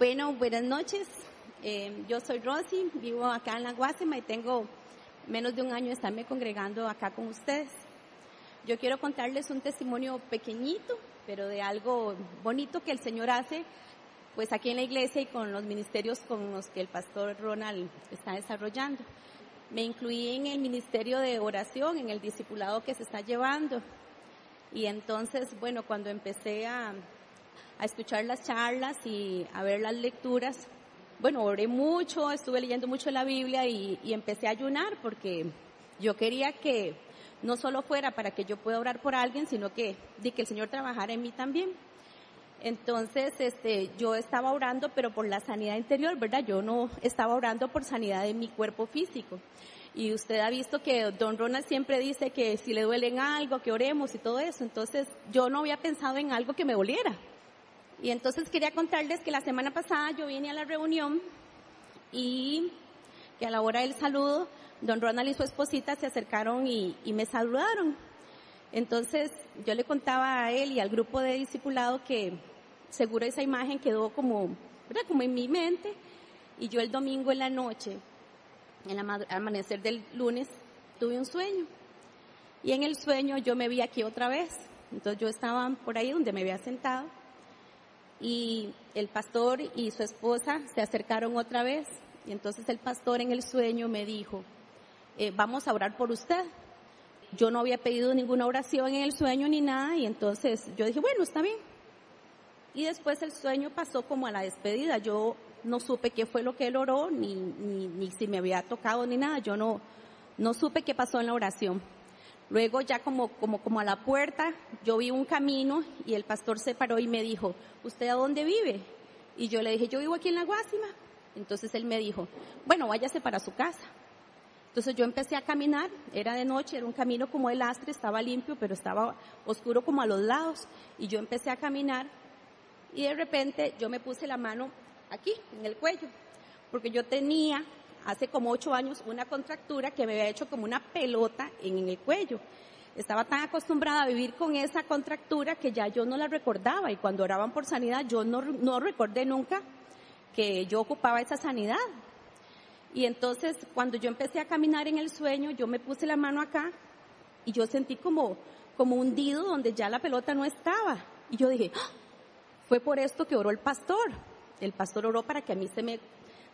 Bueno, buenas noches. Eh, yo soy Rosy, vivo acá en la y tengo menos de un año de estarme congregando acá con ustedes. Yo quiero contarles un testimonio pequeñito, pero de algo bonito que el Señor hace, pues aquí en la iglesia y con los ministerios con los que el pastor Ronald está desarrollando. Me incluí en el ministerio de oración, en el discipulado que se está llevando. Y entonces, bueno, cuando empecé a, a escuchar las charlas y a ver las lecturas. Bueno, oré mucho, estuve leyendo mucho la Biblia y, empecé a ayunar porque yo quería que no solo fuera para que yo pueda orar por alguien, sino que, de que el Señor trabajara en mí también. Entonces, este, yo estaba orando, pero por la sanidad interior, ¿verdad? Yo no estaba orando por sanidad de mi cuerpo físico. Y usted ha visto que don Ronald siempre dice que si le duele en algo, que oremos y todo eso. Entonces, yo no había pensado en algo que me doliera. Y entonces quería contarles que la semana pasada yo vine a la reunión y que a la hora del saludo, don Ronald y su esposita se acercaron y, me saludaron. Entonces yo le contaba a él y al grupo de discipulado que seguro esa imagen quedó como, ¿verdad? como en mi mente. Y yo el domingo en la noche, en el amanecer del lunes, tuve un sueño. Y en el sueño yo me vi aquí otra vez. Entonces yo estaba por ahí donde me había sentado y el pastor y su esposa se acercaron otra vez y entonces el pastor en el sueño me dijo, eh, vamos a orar por usted. Yo no había pedido ninguna oración en el sueño ni nada y entonces yo dije, bueno, está bien. Y después el sueño pasó como a la despedida. Yo no supe qué fue lo que él oró, ni, ni, ni si me había tocado ni nada. Yo no, no supe qué pasó en la oración. Luego ya como, como, como a la puerta, yo vi un camino y el pastor se paró y me dijo, ¿usted a dónde vive? Y yo le dije, yo vivo aquí en la Guásima. Entonces él me dijo, bueno, váyase para su casa. Entonces yo empecé a caminar, era de noche, era un camino como el astre, estaba limpio, pero estaba oscuro como a los lados. Y yo empecé a caminar y de repente yo me puse la mano aquí, en el cuello, porque yo tenía hace como ocho años una contractura que me había hecho como una pelota en, el cuello. Estaba tan acostumbrada a vivir con esa contractura que ya yo no la recordaba y cuando oraban por sanidad yo no, no recordé nunca que yo ocupaba esa sanidad. Y entonces cuando yo empecé a caminar en el sueño, yo me puse la mano acá y yo sentí como, como hundido donde ya la pelota no estaba. Y yo dije, ¡Ah! fue por esto que oró el pastor. El pastor oró para que a mí se me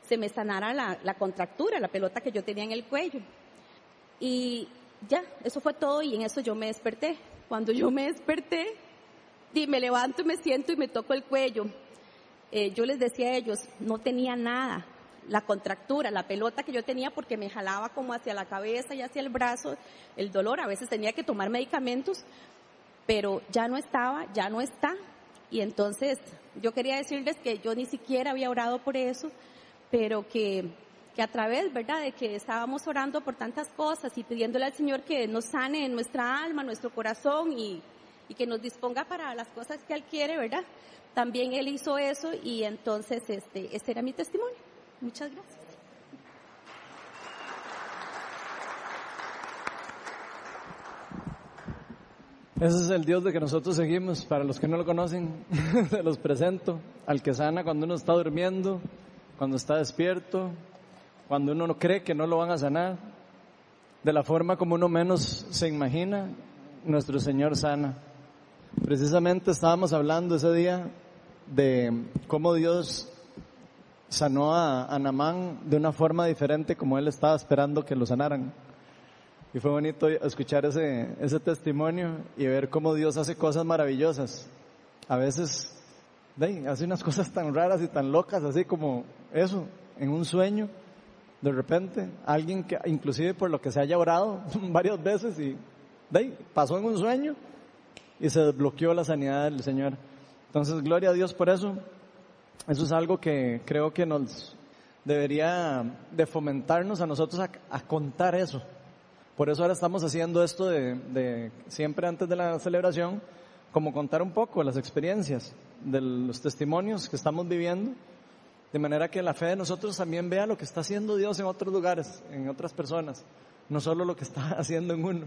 se me sanara la, contractura, la pelota que yo tenía en el cuello. Y ya, eso fue todo y en eso yo me desperté. Cuando yo me desperté, y me levanto y me siento y me toco el cuello. Eh, yo les decía a ellos, no tenía nada. La contractura, la pelota que yo tenía porque me jalaba como hacia la cabeza y hacia el brazo, el dolor, a veces tenía que tomar medicamentos, pero ya no estaba, ya no está. Y entonces yo quería decirles que yo ni siquiera había orado por eso, pero que, que a través, ¿verdad?, de que estábamos orando por tantas cosas y pidiéndole al Señor que nos sane nuestra alma, nuestro corazón y, y que nos disponga para las cosas que Él quiere, ¿verdad? También Él hizo eso y entonces este, este era mi testimonio. Muchas gracias. Ese es el Dios de que nosotros seguimos. Para los que no lo conocen, se los presento. Al que sana cuando uno está durmiendo, cuando está despierto, cuando uno no cree que no lo van a sanar, de la forma como uno menos se imagina, nuestro Señor sana. Precisamente estábamos hablando ese día de cómo Dios sanó a, a Namán de una forma diferente como él estaba esperando que lo sanaran. Y fue bonito escuchar ese, ese testimonio y ver cómo Dios hace cosas maravillosas. A veces hace unas cosas tan raras y tan locas, así como eso, en un sueño, de repente, alguien que inclusive por lo que se haya orado varias veces y pasó en un sueño y se desbloqueó la sanidad del Señor. Entonces, gloria a Dios por eso. Eso es algo que creo que nos debería de fomentarnos a nosotros a, contar eso. Por eso ahora estamos haciendo esto de, de siempre antes de la celebración, como contar un poco las experiencias de los testimonios que estamos viviendo, de manera que la fe de nosotros también vea lo que está haciendo Dios en otros lugares, en otras personas, no solo lo que está haciendo en uno.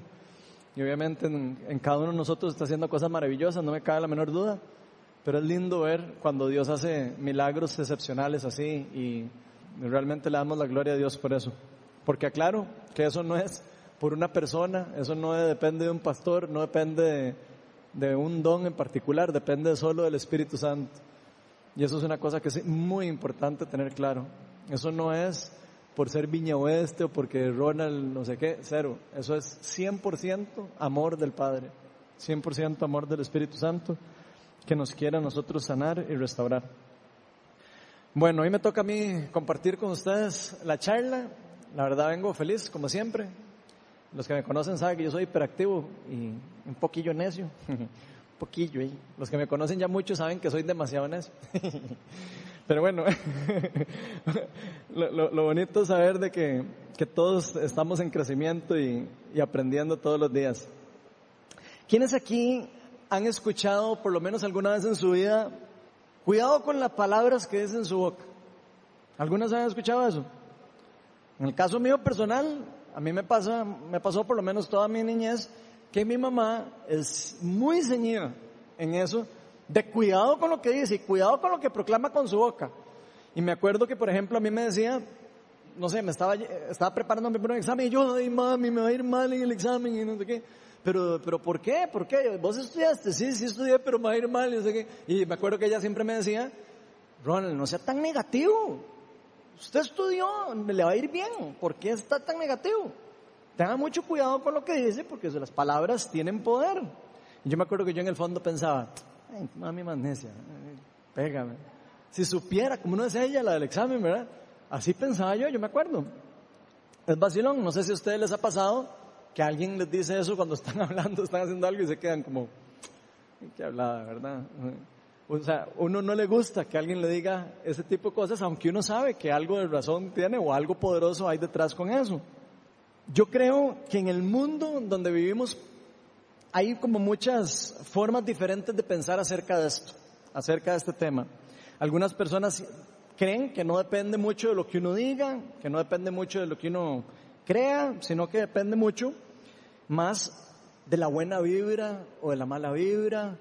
Y obviamente en, cada uno de nosotros está haciendo cosas maravillosas, no me cabe la menor duda, pero es lindo ver cuando Dios hace milagros excepcionales así y realmente le damos la gloria a Dios por eso. Porque aclaro que eso no es por una persona, eso no depende de un pastor, no depende de, de un don en particular, depende solo del Espíritu Santo. Y eso es una cosa que es muy importante tener claro. Eso no es por ser Viña Oeste o porque Ronald no sé qué, cero. Eso es 100% amor del Padre, 100% amor del Espíritu Santo que nos quiera a nosotros sanar y restaurar. Bueno, hoy me toca a mí compartir con ustedes la charla. La verdad vengo feliz, como siempre. Los que me conocen saben que yo soy hiperactivo y un poquillo necio. un poquillo, ¿eh? Los que me conocen ya mucho saben que soy demasiado necio. Pero bueno, lo, bonito es saber de que, que todos estamos en crecimiento y, y aprendiendo todos los días. ¿Quiénes aquí han escuchado por lo menos alguna vez en su vida, cuidado con las palabras que dicen en su boca? ¿Algunas han escuchado eso? En el caso mío personal, a mí me pasa, me pasó por lo menos toda mi niñez, que mi mamá es muy ceñida en eso, de cuidado con lo que dice y cuidado con lo que proclama con su boca. Y me acuerdo que, por ejemplo, a mí me decía, no sé, me estaba, estaba preparándome para un examen y yo, ay mami, me va a ir mal en el examen y no sé qué. Pero, pero ¿por qué? ¿Por qué? ¿Vos estudiaste? Sí, sí estudié, pero me va a ir mal y no sé qué. Y me acuerdo que ella siempre me decía, Ronald, no sea tan negativo. Usted estudió, le va a ir bien. ¿Por qué está tan negativo? Tenga mucho cuidado con lo que dice porque las palabras tienen poder. Yo me acuerdo que yo en el fondo pensaba, ay, mami magnesia, pégame. Si supiera, como no es ella la del examen, ¿verdad? Así pensaba yo, yo me acuerdo. Es vacilón, no sé si a ustedes les ha pasado que alguien les dice eso cuando están hablando, están haciendo algo y se quedan como, ¿qué hablaba, verdad? O sea, uno no le gusta que alguien le diga ese tipo de cosas, aunque uno sabe que algo de razón tiene o algo poderoso hay detrás con eso. Yo creo que en el mundo donde vivimos hay como muchas formas diferentes de pensar acerca de esto, acerca de este tema. Algunas personas creen que no depende mucho de lo que uno diga, que no depende mucho de lo que uno crea, sino que depende mucho más de la buena vibra o de la mala vibra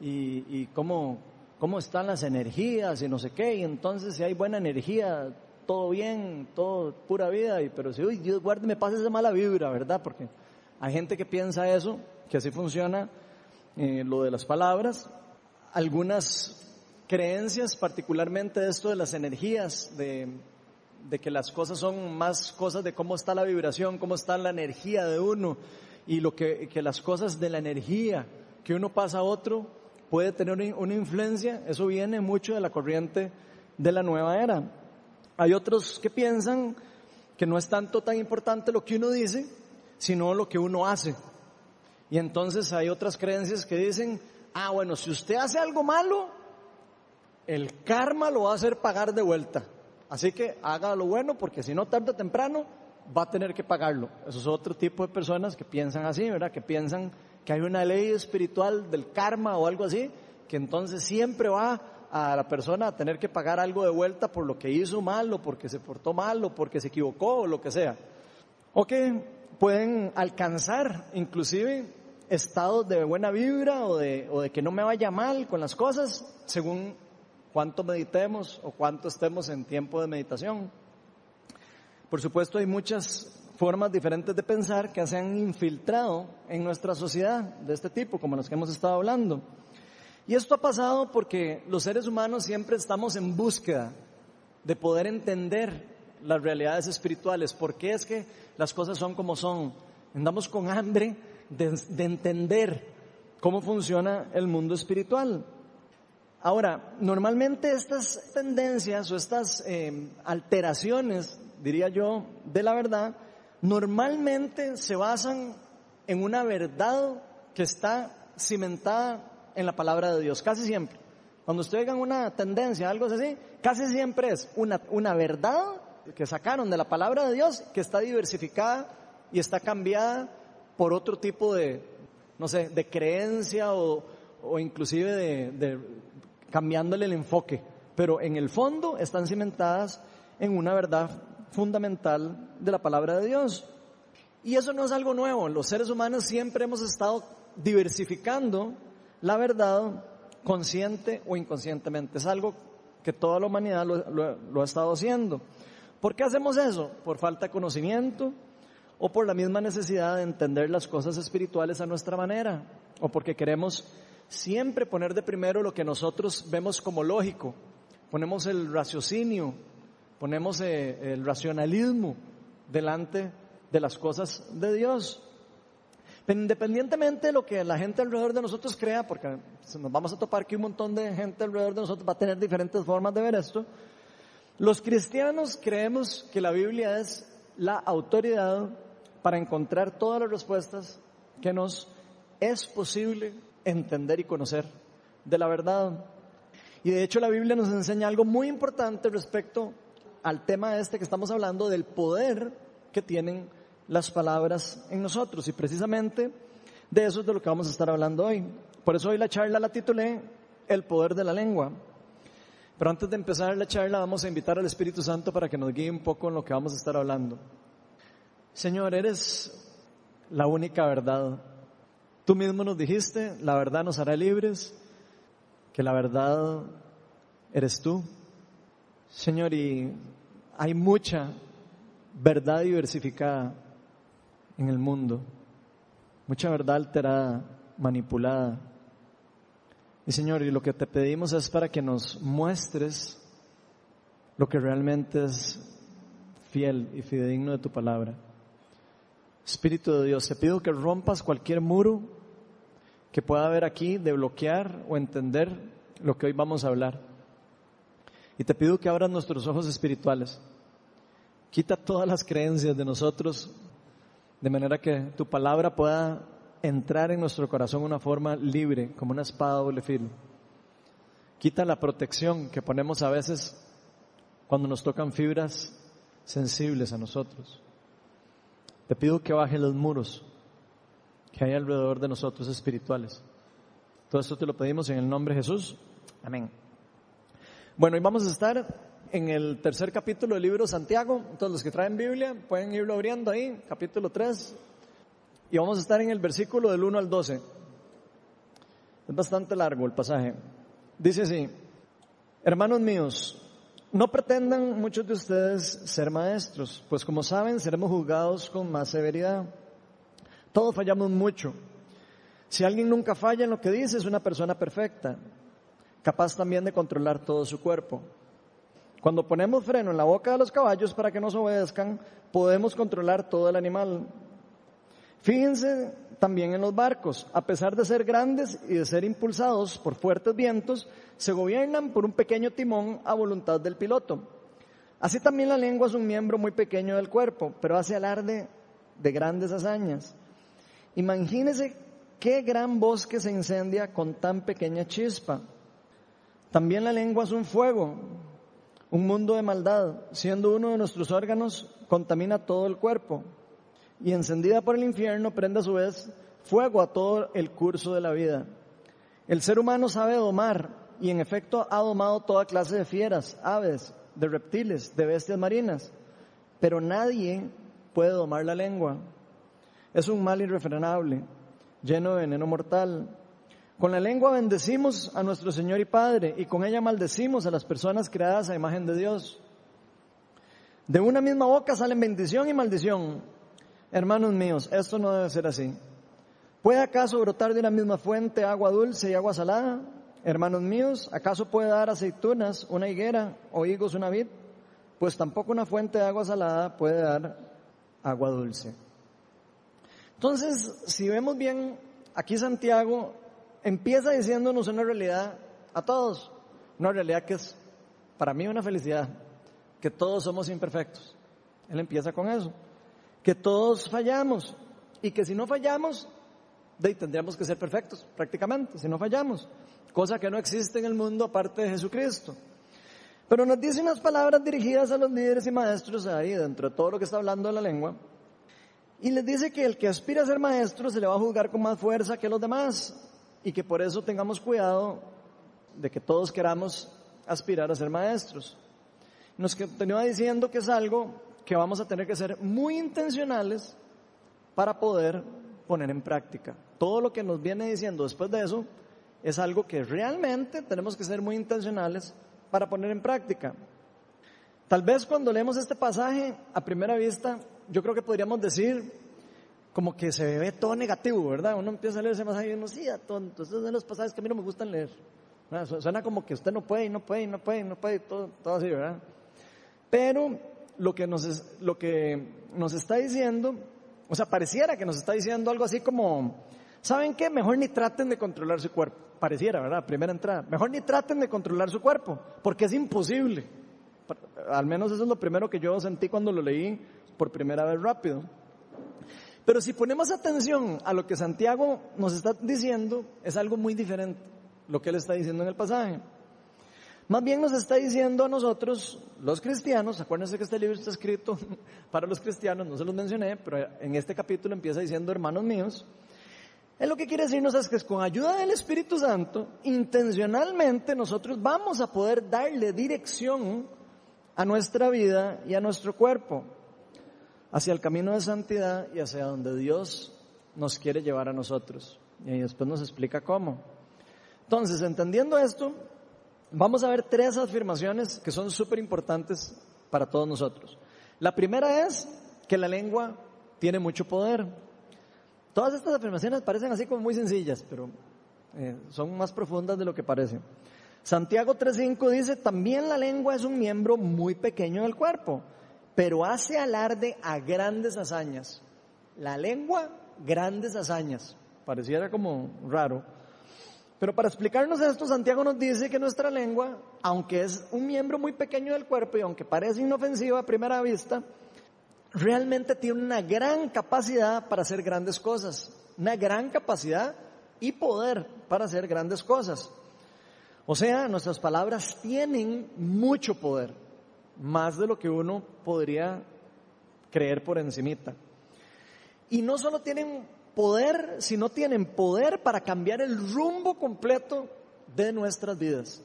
y, y cómo, cómo están las energías y no sé qué, y entonces si hay buena energía, todo bien, todo pura vida, y, pero si, uy, Dios guarde, me pasa esa mala vibra, ¿verdad? Porque hay gente que piensa eso, que así funciona eh, lo de las palabras. Algunas creencias, particularmente esto de las energías, de, de que las cosas son más cosas de cómo está la vibración, cómo está la energía de uno, y lo que, que las cosas de la energía que uno pasa a otro, puede tener una influencia, eso viene mucho de la corriente de la nueva era. Hay otros que piensan que no es tanto tan importante lo que uno dice, sino lo que uno hace. Y entonces hay otras creencias que dicen, ah, bueno, si usted hace algo malo, el karma lo va a hacer pagar de vuelta. Así que haga lo bueno porque si no tarde o temprano va a tener que pagarlo. Eso es otro tipo de personas que piensan así, ¿verdad? Que piensan que hay una ley espiritual del karma o algo así, que entonces siempre va a la persona a tener que pagar algo de vuelta por lo que hizo mal o porque se portó mal o porque se equivocó o lo que sea. O que pueden alcanzar inclusive estados de buena vibra o de, o de que no me vaya mal con las cosas según cuánto meditemos o cuánto estemos en tiempo de meditación. Por supuesto hay muchas formas diferentes de pensar que se han infiltrado en nuestra sociedad de este tipo, como las que hemos estado hablando. Y esto ha pasado porque los seres humanos siempre estamos en búsqueda de poder entender las realidades espirituales. ¿Por qué es que las cosas son como son? Andamos con hambre de, entender cómo funciona el mundo espiritual. Ahora, normalmente estas tendencias o estas eh, alteraciones, diría yo, de la verdad, normalmente se basan en una verdad que está cimentada en la palabra de Dios, casi siempre. Cuando ustedes vean una tendencia, algo así, casi siempre es una, una verdad que sacaron de la palabra de Dios que está diversificada y está cambiada por otro tipo de, no sé, de creencia o, o inclusive de, de cambiándole el enfoque. Pero en el fondo están cimentadas en una verdad fundamental de la palabra de Dios. Y eso no es algo nuevo. Los seres humanos siempre hemos estado diversificando la verdad consciente o inconscientemente. Es algo que toda la humanidad lo, ha estado haciendo. ¿Por qué hacemos eso? ¿Por falta de conocimiento? ¿O por la misma necesidad de entender las cosas espirituales a nuestra manera? ¿O porque queremos siempre poner de primero lo que nosotros vemos como lógico? Ponemos el raciocinio, ponemos eh, el racionalismo delante de las cosas de Dios. Independientemente de lo que la gente alrededor de nosotros crea, porque nos vamos a topar que un montón de gente alrededor de nosotros va a tener diferentes formas de ver esto, los cristianos creemos que la Biblia es la autoridad para encontrar todas las respuestas que nos es posible entender y conocer de la verdad. Y de hecho la Biblia nos enseña algo muy importante respecto al tema este que estamos hablando del poder que tienen las palabras en nosotros. Y precisamente de eso es de lo que vamos a estar hablando hoy. Por eso hoy la charla la titulé El poder de la lengua. Pero antes de empezar la charla vamos a invitar al Espíritu Santo para que nos guíe un poco en lo que vamos a estar hablando. Señor, eres la única verdad. Tú mismo nos dijiste, la verdad nos hará libres, que la verdad eres tú. Señor, y hay mucha verdad diversificada en el mundo, mucha verdad alterada, manipulada. Y Señor, y lo que te pedimos es para que nos muestres lo que realmente es fiel y fidedigno de tu palabra. Espíritu de Dios, te pido que rompas cualquier muro que pueda haber aquí de bloquear o entender lo que hoy vamos a hablar. Y te pido que abras nuestros ojos espirituales. Quita todas las creencias de nosotros de manera que tu palabra pueda entrar en nuestro corazón de una forma libre, como una espada doble filo. Quita la protección que ponemos a veces cuando nos tocan fibras sensibles a nosotros. Te pido que baje los muros que hay alrededor de nosotros espirituales. Todo esto te lo pedimos en el nombre de Jesús. Amén. Bueno, y vamos a estar en el tercer capítulo del libro Santiago. Todos los que traen Biblia pueden irlo abriendo ahí, capítulo 3. Y vamos a estar en el versículo del 1 al 12. Es bastante largo el pasaje. Dice así, hermanos míos, no pretendan muchos de ustedes ser maestros, pues como saben seremos juzgados con más severidad. Todos fallamos mucho. Si alguien nunca falla en lo que dice, es una persona perfecta, capaz también de controlar todo su cuerpo. Cuando ponemos freno en la boca de los caballos para que nos obedezcan, podemos controlar todo el animal. Fíjense también en los barcos, a pesar de ser grandes y de ser impulsados por fuertes vientos, se gobiernan por un pequeño timón a voluntad del piloto. Así también la lengua es un miembro muy pequeño del cuerpo, pero hace alarde de grandes hazañas. Imagínense qué gran bosque se incendia con tan pequeña chispa. También la lengua es un fuego un mundo de maldad, siendo uno de nuestros órganos, contamina todo el cuerpo y encendida por el infierno prende a su vez fuego a todo el curso de la vida. El ser humano sabe domar y en efecto ha domado toda clase de fieras, aves, de reptiles, de bestias marinas, pero nadie puede domar la lengua. Es un mal irrefrenable, lleno de veneno mortal con la lengua bendecimos a nuestro Señor y Padre y con ella maldecimos a las personas creadas a imagen de Dios. De una misma boca salen bendición y maldición. Hermanos míos, esto no debe ser así. ¿Puede acaso brotar de una misma fuente agua dulce y agua salada? Hermanos míos, ¿acaso puede dar aceitunas una higuera o higos una vid? Pues tampoco una fuente de agua salada puede dar agua dulce. Entonces, si vemos bien, aquí Santiago empieza diciéndonos una realidad a todos, una realidad que es para mí una felicidad, que todos somos imperfectos. Él empieza con eso, que todos fallamos y que si no fallamos, tendríamos que ser perfectos prácticamente, si no fallamos, cosa que no existe en el mundo aparte de Jesucristo. Pero nos dice unas palabras dirigidas a los líderes y maestros ahí dentro de todo lo que está hablando de la lengua. Y les dice que el que aspira a ser maestro se le va a juzgar con más fuerza que los demás y que por eso tengamos cuidado de que todos queramos aspirar a ser maestros. Nos continúa diciendo que es algo que vamos a tener que ser muy intencionales para poder poner en práctica. Todo lo que nos viene diciendo después de eso es algo que realmente tenemos que ser muy intencionales para poner en práctica. Tal vez cuando leemos este pasaje a primera vista, yo creo que podríamos decir como que se ve todo negativo, ¿verdad? Uno empieza a leer ese pasaje y uno, sí, tonto, esos son los pasajes que a mí no me gustan leer. Suena como que usted no puede, no puede, no puede, no puede, todo, todo así, ¿verdad? Pero lo que, nos, lo que nos está diciendo, o sea, pareciera que nos está diciendo algo así como, ¿saben qué? Mejor ni traten de controlar su cuerpo. Pareciera, ¿verdad? Primera entrada. Mejor ni traten de controlar su cuerpo, porque es imposible. Al menos eso es lo primero que yo sentí cuando lo leí por primera vez rápido. Pero si ponemos atención a lo que Santiago nos está diciendo, es algo muy diferente lo que él está diciendo en el pasaje. Más bien nos está diciendo a nosotros, los cristianos, acuérdense que este libro está escrito para los cristianos, no se los mencioné, pero en este capítulo empieza diciendo hermanos míos. Él lo que quiere decirnos es que con ayuda del Espíritu Santo, intencionalmente nosotros vamos a poder darle dirección a nuestra vida y a nuestro cuerpo hacia el camino de santidad y hacia donde Dios nos quiere llevar a nosotros. Y después nos explica cómo. Entonces, entendiendo esto, vamos a ver tres afirmaciones que son súper importantes para todos nosotros. La primera es que la lengua tiene mucho poder. Todas estas afirmaciones parecen así como muy sencillas, pero eh, son más profundas de lo que parecen. Santiago 3.5 dice, también la lengua es un miembro muy pequeño del cuerpo, pero hace alarde a grandes hazañas. La lengua, grandes hazañas. Pareciera como raro. Pero para explicarnos esto, Santiago nos dice que nuestra lengua, aunque es un miembro muy pequeño del cuerpo y aunque parece inofensiva a primera vista, realmente tiene una gran capacidad para hacer grandes cosas. Una gran capacidad y poder para hacer grandes cosas. O sea, nuestras palabras tienen mucho poder, más de lo que uno podría creer por encimita. Y no solo tienen poder, si no tienen poder para cambiar el rumbo completo de nuestras vidas.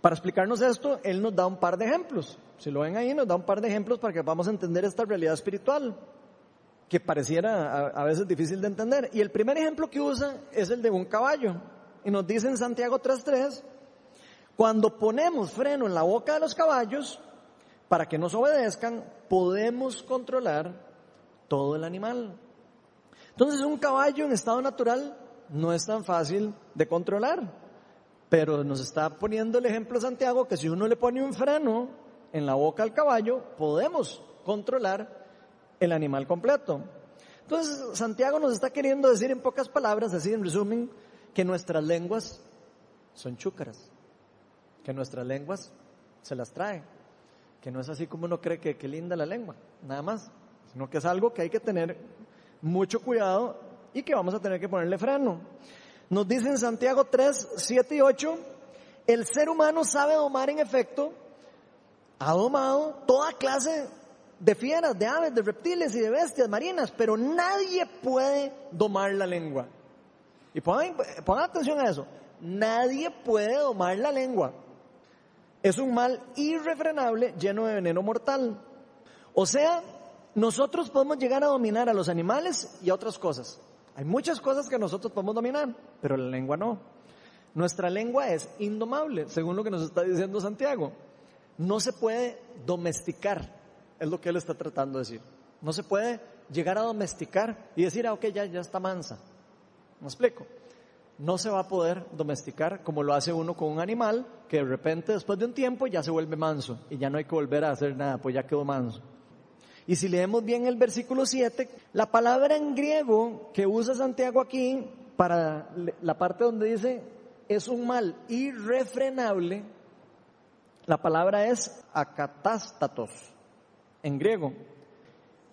Para explicarnos esto, Él nos da un par de ejemplos. Si lo ven ahí, nos da un par de ejemplos para que vamos a entender esta realidad espiritual, que pareciera a, veces difícil de entender. Y el primer ejemplo que usa es el de un caballo. Y nos dice en Santiago 3.3, cuando ponemos freno en la boca de los caballos, para que nos obedezcan, podemos controlar todo el animal. Entonces un caballo en estado natural no es tan fácil de controlar, pero nos está poniendo el ejemplo Santiago que si uno le pone un freno en la boca al caballo, podemos controlar el animal completo. Entonces Santiago nos está queriendo decir en pocas palabras, así en resumen, que nuestras lenguas son chúcaras, que nuestras lenguas se las trae, que no es así como uno cree que, que linda la lengua, nada más, sino que es algo que hay que tener mucho cuidado y que vamos a tener que ponerle freno. Nos dice en Santiago 3, 7 y 8, el ser humano sabe domar en efecto, ha domado toda clase de fieras, de aves, de reptiles y de bestias marinas, pero nadie puede domar la lengua. Y pongan, pongan atención a eso, nadie puede domar la lengua. Es un mal irrefrenable lleno de veneno mortal. O sea, nosotros podemos llegar a dominar a los animales y a otras cosas. Hay muchas cosas que nosotros podemos dominar, pero la lengua no. Nuestra lengua es indomable, según lo que nos está diciendo Santiago. No se puede domesticar, es lo que él está tratando de decir. No se puede llegar a domesticar y decir, ah, ok, ya, ya está mansa. ¿Me explico? No se va a poder domesticar como lo hace uno con un animal que de repente después de un tiempo ya se vuelve manso y ya no hay que volver a hacer nada, pues ya quedó manso. Y si leemos bien el versículo 7, la palabra en griego que usa Santiago aquí para la parte donde dice es un mal irrefrenable, la palabra es acatástatos en griego.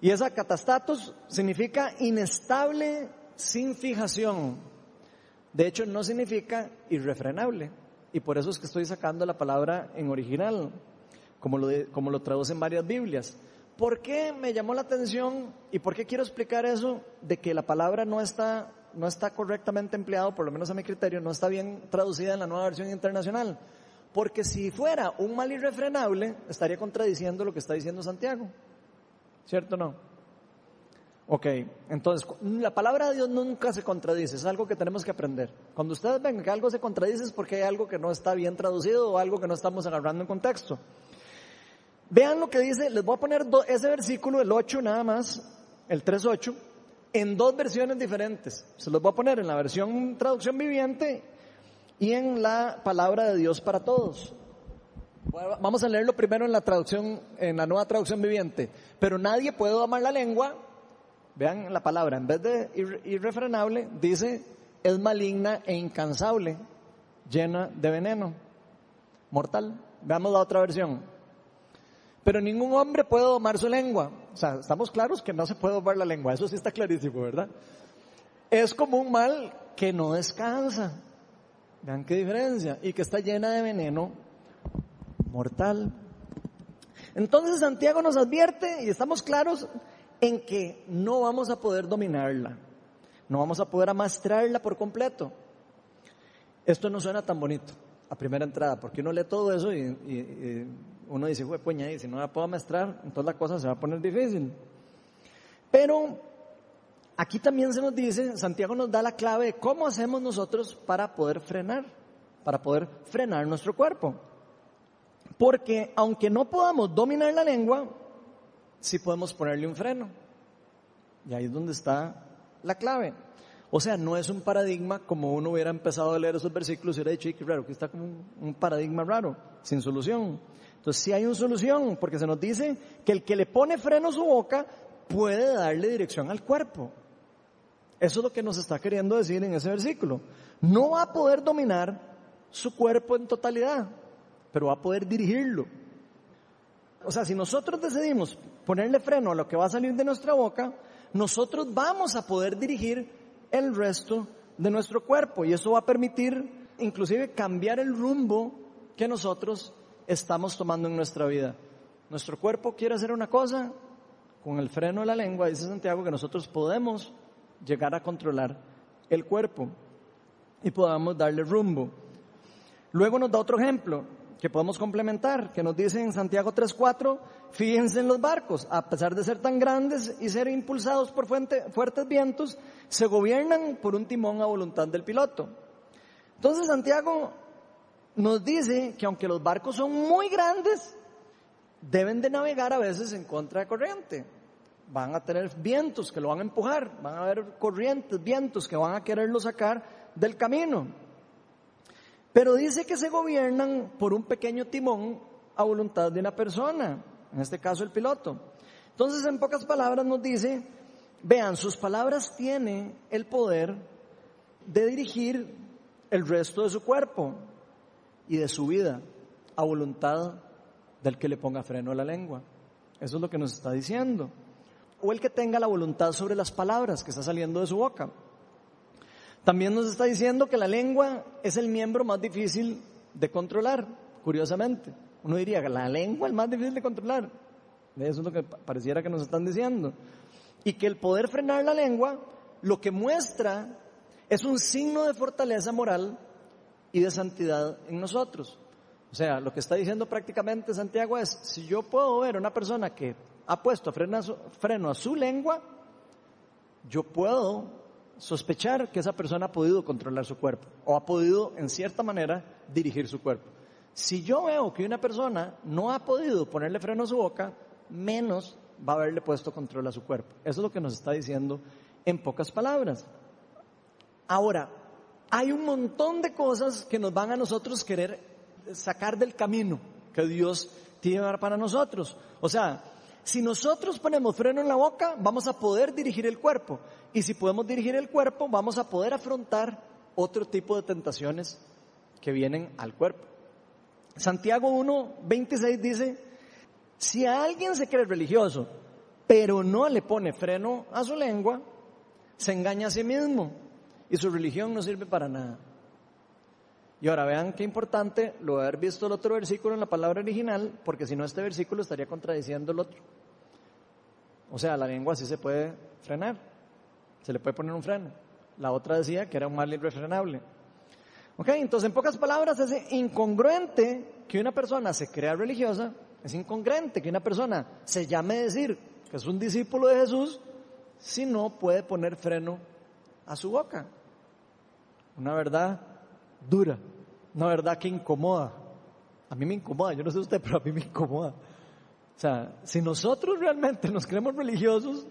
Y esa acatastatos significa inestable sin fijación. De hecho, no significa irrefrenable. Y por eso es que estoy sacando la palabra en original, como lo, como lo traducen varias Biblias. ¿Por qué me llamó la atención y por qué quiero explicar eso de que la palabra no está, no está correctamente empleado, por lo menos a mi criterio, no está bien traducida en la nueva versión internacional? Porque si fuera un mal irrefrenable, estaría contradiciendo lo que está diciendo Santiago. ¿Cierto o no? Ok, entonces la palabra de Dios nunca se contradice, es algo que tenemos que aprender. Cuando ustedes ven que algo se contradice es porque hay algo que no está bien traducido o algo que no estamos agarrando en contexto. Vean lo que dice, les voy a poner ese versículo, el 8 nada más, el 3.8, en dos versiones diferentes. Se los voy a poner en la versión traducción viviente y en la palabra de Dios para todos. Vamos a leerlo primero en la traducción, en la nueva traducción viviente. Pero nadie puede domar la lengua. Vean la palabra, en vez de irrefrenable, dice es maligna e incansable, llena de veneno, mortal. Veamos la otra versión. Pero ningún hombre puede domar su lengua. O sea, estamos claros que no se puede domar la lengua, eso sí está clarísimo, ¿verdad? Es como un mal que no descansa. Vean qué diferencia. Y que está llena de veneno mortal. Entonces Santiago nos advierte y estamos claros en que no vamos a poder dominarla, no vamos a poder amastrarla por completo. Esto no suena tan bonito a primera entrada, porque uno lee todo eso y, uno dice, puña, y si no la puedo amastrar, entonces la cosa se va a poner difícil. Pero aquí también se nos dice, Santiago nos da la clave de cómo hacemos nosotros para poder frenar, para poder frenar nuestro cuerpo. Porque aunque no podamos dominar la lengua, sí podemos ponerle un freno. Y ahí es donde está la clave. O sea, no es un paradigma como uno hubiera empezado a leer esos versículos y hubiera dicho, qué raro, que está como un, paradigma raro, sin solución. Entonces sí hay una solución, porque se nos dice que el que le pone freno a su boca puede darle dirección al cuerpo. Eso es lo que nos está queriendo decir en ese versículo. No va a poder dominar su cuerpo en totalidad, pero va a poder dirigirlo. O sea, si nosotros decidimos ponerle freno a lo que va a salir de nuestra boca, nosotros vamos a poder dirigir el resto de nuestro cuerpo y eso va a permitir inclusive cambiar el rumbo que nosotros estamos tomando en nuestra vida. Nuestro cuerpo quiere hacer una cosa, con el freno de la lengua, dice Santiago, que nosotros podemos llegar a controlar el cuerpo y podamos darle rumbo. Luego nos da otro ejemplo que podemos complementar, que nos dice en Santiago 3.4, fíjense en los barcos, a pesar de ser tan grandes y ser impulsados por fuertes vientos, se gobiernan por un timón a voluntad del piloto. Entonces Santiago nos dice que aunque los barcos son muy grandes, deben de navegar a veces en contra de corriente. Van a tener vientos que lo van a empujar, van a haber corrientes, vientos que van a quererlo sacar del camino. Pero dice que se gobiernan por un pequeño timón a voluntad de una persona, en este caso el piloto. Entonces, en pocas palabras nos dice, vean, sus palabras tienen el poder de dirigir el resto de su cuerpo y de su vida a voluntad del que le ponga freno a la lengua. Eso es lo que nos está diciendo. O el que tenga la voluntad sobre las palabras que está saliendo de su boca. También nos está diciendo que la lengua es el miembro más difícil de controlar, curiosamente. Uno diría que la lengua es más difícil de controlar. Eso es lo que pareciera que nos están diciendo. Y que el poder frenar la lengua lo que muestra es un signo de fortaleza moral y de santidad en nosotros. O sea, lo que está diciendo prácticamente Santiago es, si yo puedo ver a una persona que ha puesto freno a su lengua, yo puedo sospechar que esa persona ha podido controlar su cuerpo o ha podido, en cierta manera, dirigir su cuerpo. Si yo veo que una persona no ha podido ponerle freno a su boca, menos va a haberle puesto control a su cuerpo. Eso es lo que nos está diciendo en pocas palabras. Ahora, hay un montón de cosas que nos van a nosotros querer sacar del camino que Dios tiene para nosotros. O sea, si nosotros ponemos freno en la boca, vamos a poder dirigir el cuerpo. Y si podemos dirigir el cuerpo, vamos a poder afrontar otro tipo de tentaciones que vienen al cuerpo. Santiago 1, 26 dice, si alguien se cree religioso, pero no le pone freno a su lengua, se engaña a sí mismo y su religión no sirve para nada. Y ahora vean qué importante lo de haber visto el otro versículo en la palabra original, porque si no este versículo estaría contradiciendo el otro. O sea, la lengua sí se puede frenar, se le puede poner un freno. La otra decía que era un mal irrefrenable. Ok, entonces en pocas palabras es incongruente que una persona se crea religiosa, es incongruente que una persona se llame decir que es un discípulo de Jesús si no puede poner freno a su boca. Una verdad dura, una verdad que incomoda. A mí me incomoda, yo no sé usted, pero a mí me incomoda. O sea, si nosotros realmente nos creemos religiosos,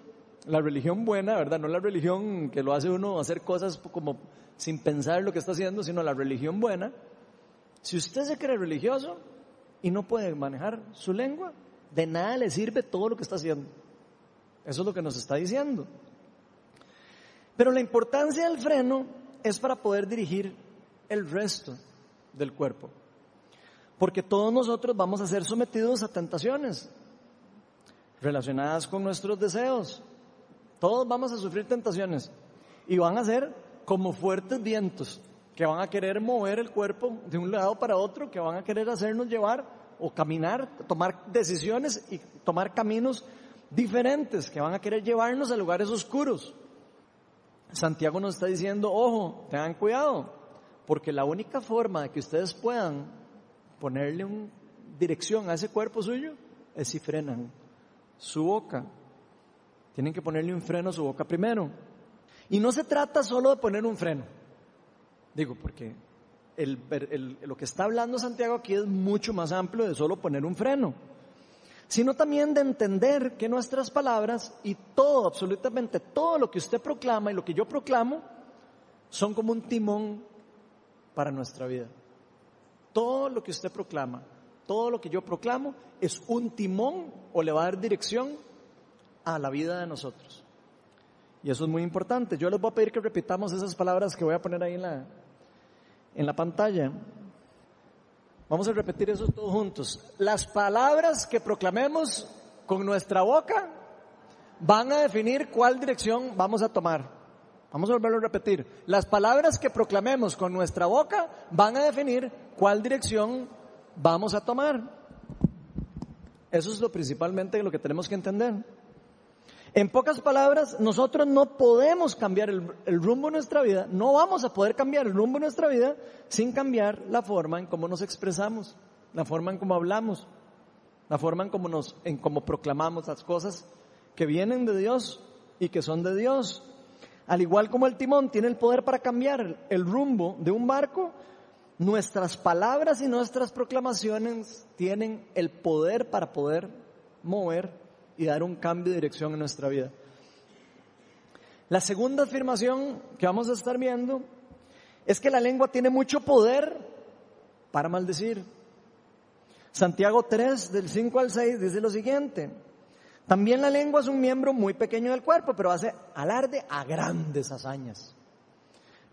la religión buena, ¿verdad? No la religión que lo hace uno hacer cosas como sin pensar lo que está haciendo, sino la religión buena. Si usted se cree religioso y no puede manejar su lengua, de nada le sirve todo lo que está haciendo. Eso es lo que nos está diciendo. Pero la importancia del freno es para poder dirigir el resto del cuerpo. Porque todos nosotros vamos a ser sometidos a tentaciones relacionadas con nuestros deseos. Todos vamos a sufrir tentaciones y van a ser como fuertes vientos que van a querer mover el cuerpo de un lado para otro, que van a querer hacernos llevar o caminar, tomar decisiones y tomar caminos diferentes, que van a querer llevarnos a lugares oscuros. Santiago nos está diciendo, ojo, tengan cuidado, porque la única forma de que ustedes puedan ponerle una dirección a ese cuerpo suyo es si frenan su boca. Tienen que ponerle un freno a su boca primero. Y no se trata solo de poner un freno. Digo, porque lo que está hablando Santiago aquí es mucho más amplio de solo poner un freno, sino también de entender que nuestras palabras y todo, absolutamente todo lo que usted proclama y lo que yo proclamo, son como un timón para nuestra vida. Todo lo que usted proclama, todo lo que yo proclamo es un timón o le va a dar dirección a la vida de nosotros. Y eso es muy importante. Yo les voy a pedir que repitamos esas palabras que voy a poner ahí en la, en la pantalla. Vamos a repetir eso todos juntos. Las palabras que proclamemos con nuestra boca van a definir cuál dirección vamos a tomar. Vamos a volverlo a repetir. Las palabras que proclamemos con nuestra boca van a definir cuál dirección vamos a tomar. Eso es lo principalmente lo que tenemos que entender. En pocas palabras, nosotros no podemos cambiar el, rumbo de nuestra vida, no vamos a poder cambiar el rumbo de nuestra vida sin cambiar la forma en cómo nos expresamos, la forma en cómo hablamos, la forma en cómo nos, en cómo proclamamos las cosas que vienen de Dios y que son de Dios. Al igual como el timón tiene el poder para cambiar el rumbo de un barco, nuestras palabras y nuestras proclamaciones tienen el poder para poder mover y dar un cambio de dirección en nuestra vida. La segunda afirmación que vamos a estar viendo es que la lengua tiene mucho poder para maldecir. Santiago 3, del 5 al 6, dice lo siguiente. También la lengua es un miembro muy pequeño del cuerpo, pero hace alarde a grandes hazañas.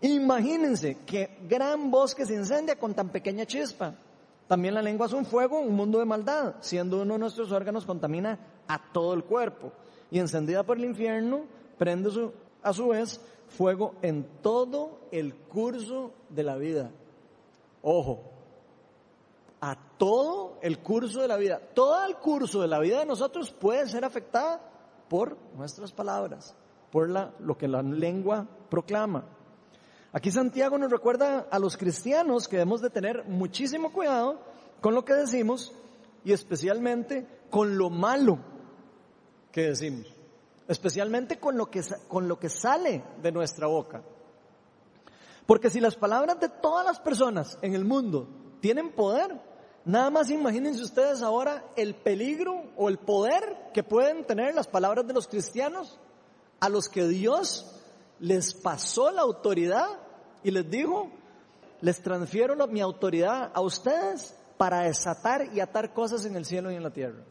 Imagínense que gran bosque se incendia con tan pequeña chispa. También la lengua es un fuego, un mundo de maldad, siendo uno de nuestros órganos contamina a todo el cuerpo. Y encendida por el infierno, prende a su vez fuego en todo el curso de la vida. Ojo, a todo el curso de la vida. Todo el curso de la vida de nosotros puede ser afectada por nuestras palabras, por la, lo que la lengua proclama. Aquí Santiago nos recuerda a los cristianos que debemos de tener muchísimo cuidado con lo que decimos y especialmente con lo malo que decimos, especialmente con lo que, con lo que sale de nuestra boca. Porque si las palabras de todas las personas en el mundo tienen poder, nada más imagínense ustedes ahora el peligro o el poder que pueden tener las palabras de los cristianos a los que Dios les pasó la autoridad y les dijo, les transfiero mi autoridad a ustedes para desatar y atar cosas en el cielo y en la tierra.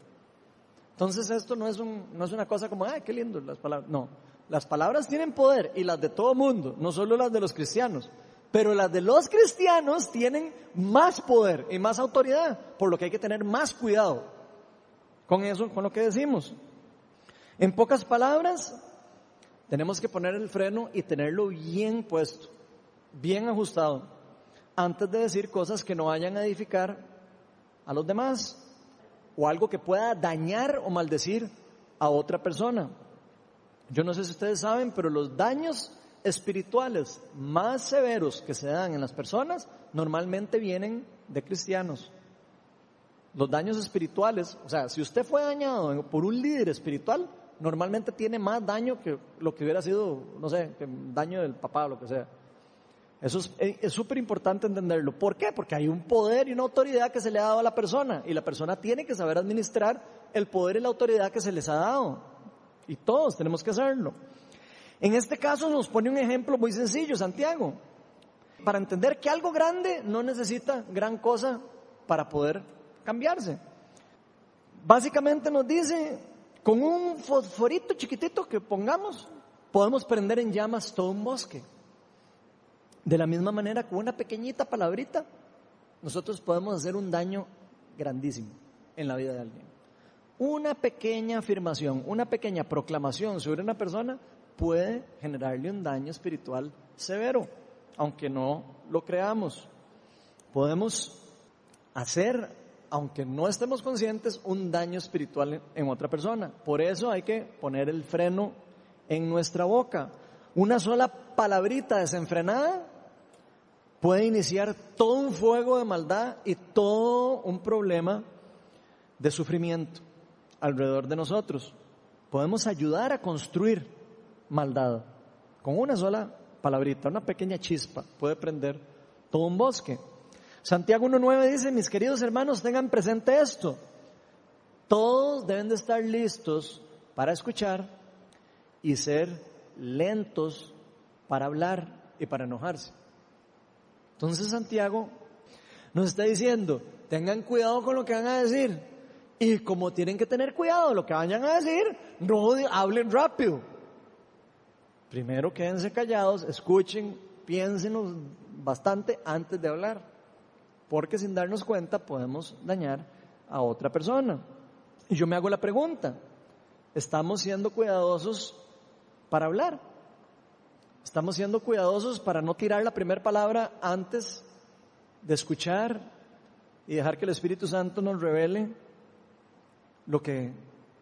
Entonces esto no es, un, no es una cosa como, ay, qué lindo las palabras. No, las palabras tienen poder y las de todo mundo, no solo las de los cristianos. Pero las de los cristianos tienen más poder y más autoridad, por lo que hay que tener más cuidado con eso, con lo que decimos. En pocas palabras, tenemos que poner el freno y tenerlo bien puesto, bien ajustado, antes de decir cosas que no vayan a edificar a los demás o algo que pueda dañar o maldecir a otra persona. Yo no sé si ustedes saben, pero los daños espirituales más severos que se dan en las personas normalmente vienen de cristianos. Los daños espirituales, o sea, si usted fue dañado por un líder espiritual, normalmente tiene más daño que lo que hubiera sido, no sé, que daño del papá o lo que sea. Eso es súper importante entenderlo. ¿Por qué? Porque hay un poder y una autoridad que se le ha dado a la persona y la persona tiene que saber administrar el poder y la autoridad que se les ha dado. Y todos tenemos que hacerlo. En este caso nos pone un ejemplo muy sencillo, Santiago, para entender que algo grande no necesita gran cosa para poder cambiarse. Básicamente nos dice, con un fosforito chiquitito que pongamos, podemos prender en llamas todo un bosque. De la misma manera, con una pequeñita palabrita, nosotros podemos hacer un daño grandísimo en la vida de alguien. Una pequeña afirmación, una pequeña proclamación sobre una persona puede generarle un daño espiritual severo, aunque no lo creamos. Podemos hacer, aunque no estemos conscientes, un daño espiritual en otra persona. Por eso hay que poner el freno en nuestra boca. Una sola palabrita desenfrenada puede iniciar todo un fuego de maldad y todo un problema de sufrimiento alrededor de nosotros. Podemos ayudar a construir maldad con una sola palabrita, una pequeña chispa, puede prender todo un bosque. Santiago 1.9 dice, mis queridos hermanos, tengan presente esto. Todos deben de estar listos para escuchar y ser lentos para hablar y para enojarse. Entonces Santiago nos está diciendo, tengan cuidado con lo que van a decir. Y como tienen que tener cuidado lo que vayan a decir, no hablen rápido. Primero quédense callados, escuchen, piensen bastante antes de hablar. Porque sin darnos cuenta podemos dañar a otra persona. Y yo me hago la pregunta, ¿estamos siendo cuidadosos para hablar? Estamos siendo cuidadosos para no tirar la primera palabra antes de escuchar y dejar que el Espíritu Santo nos revele lo que,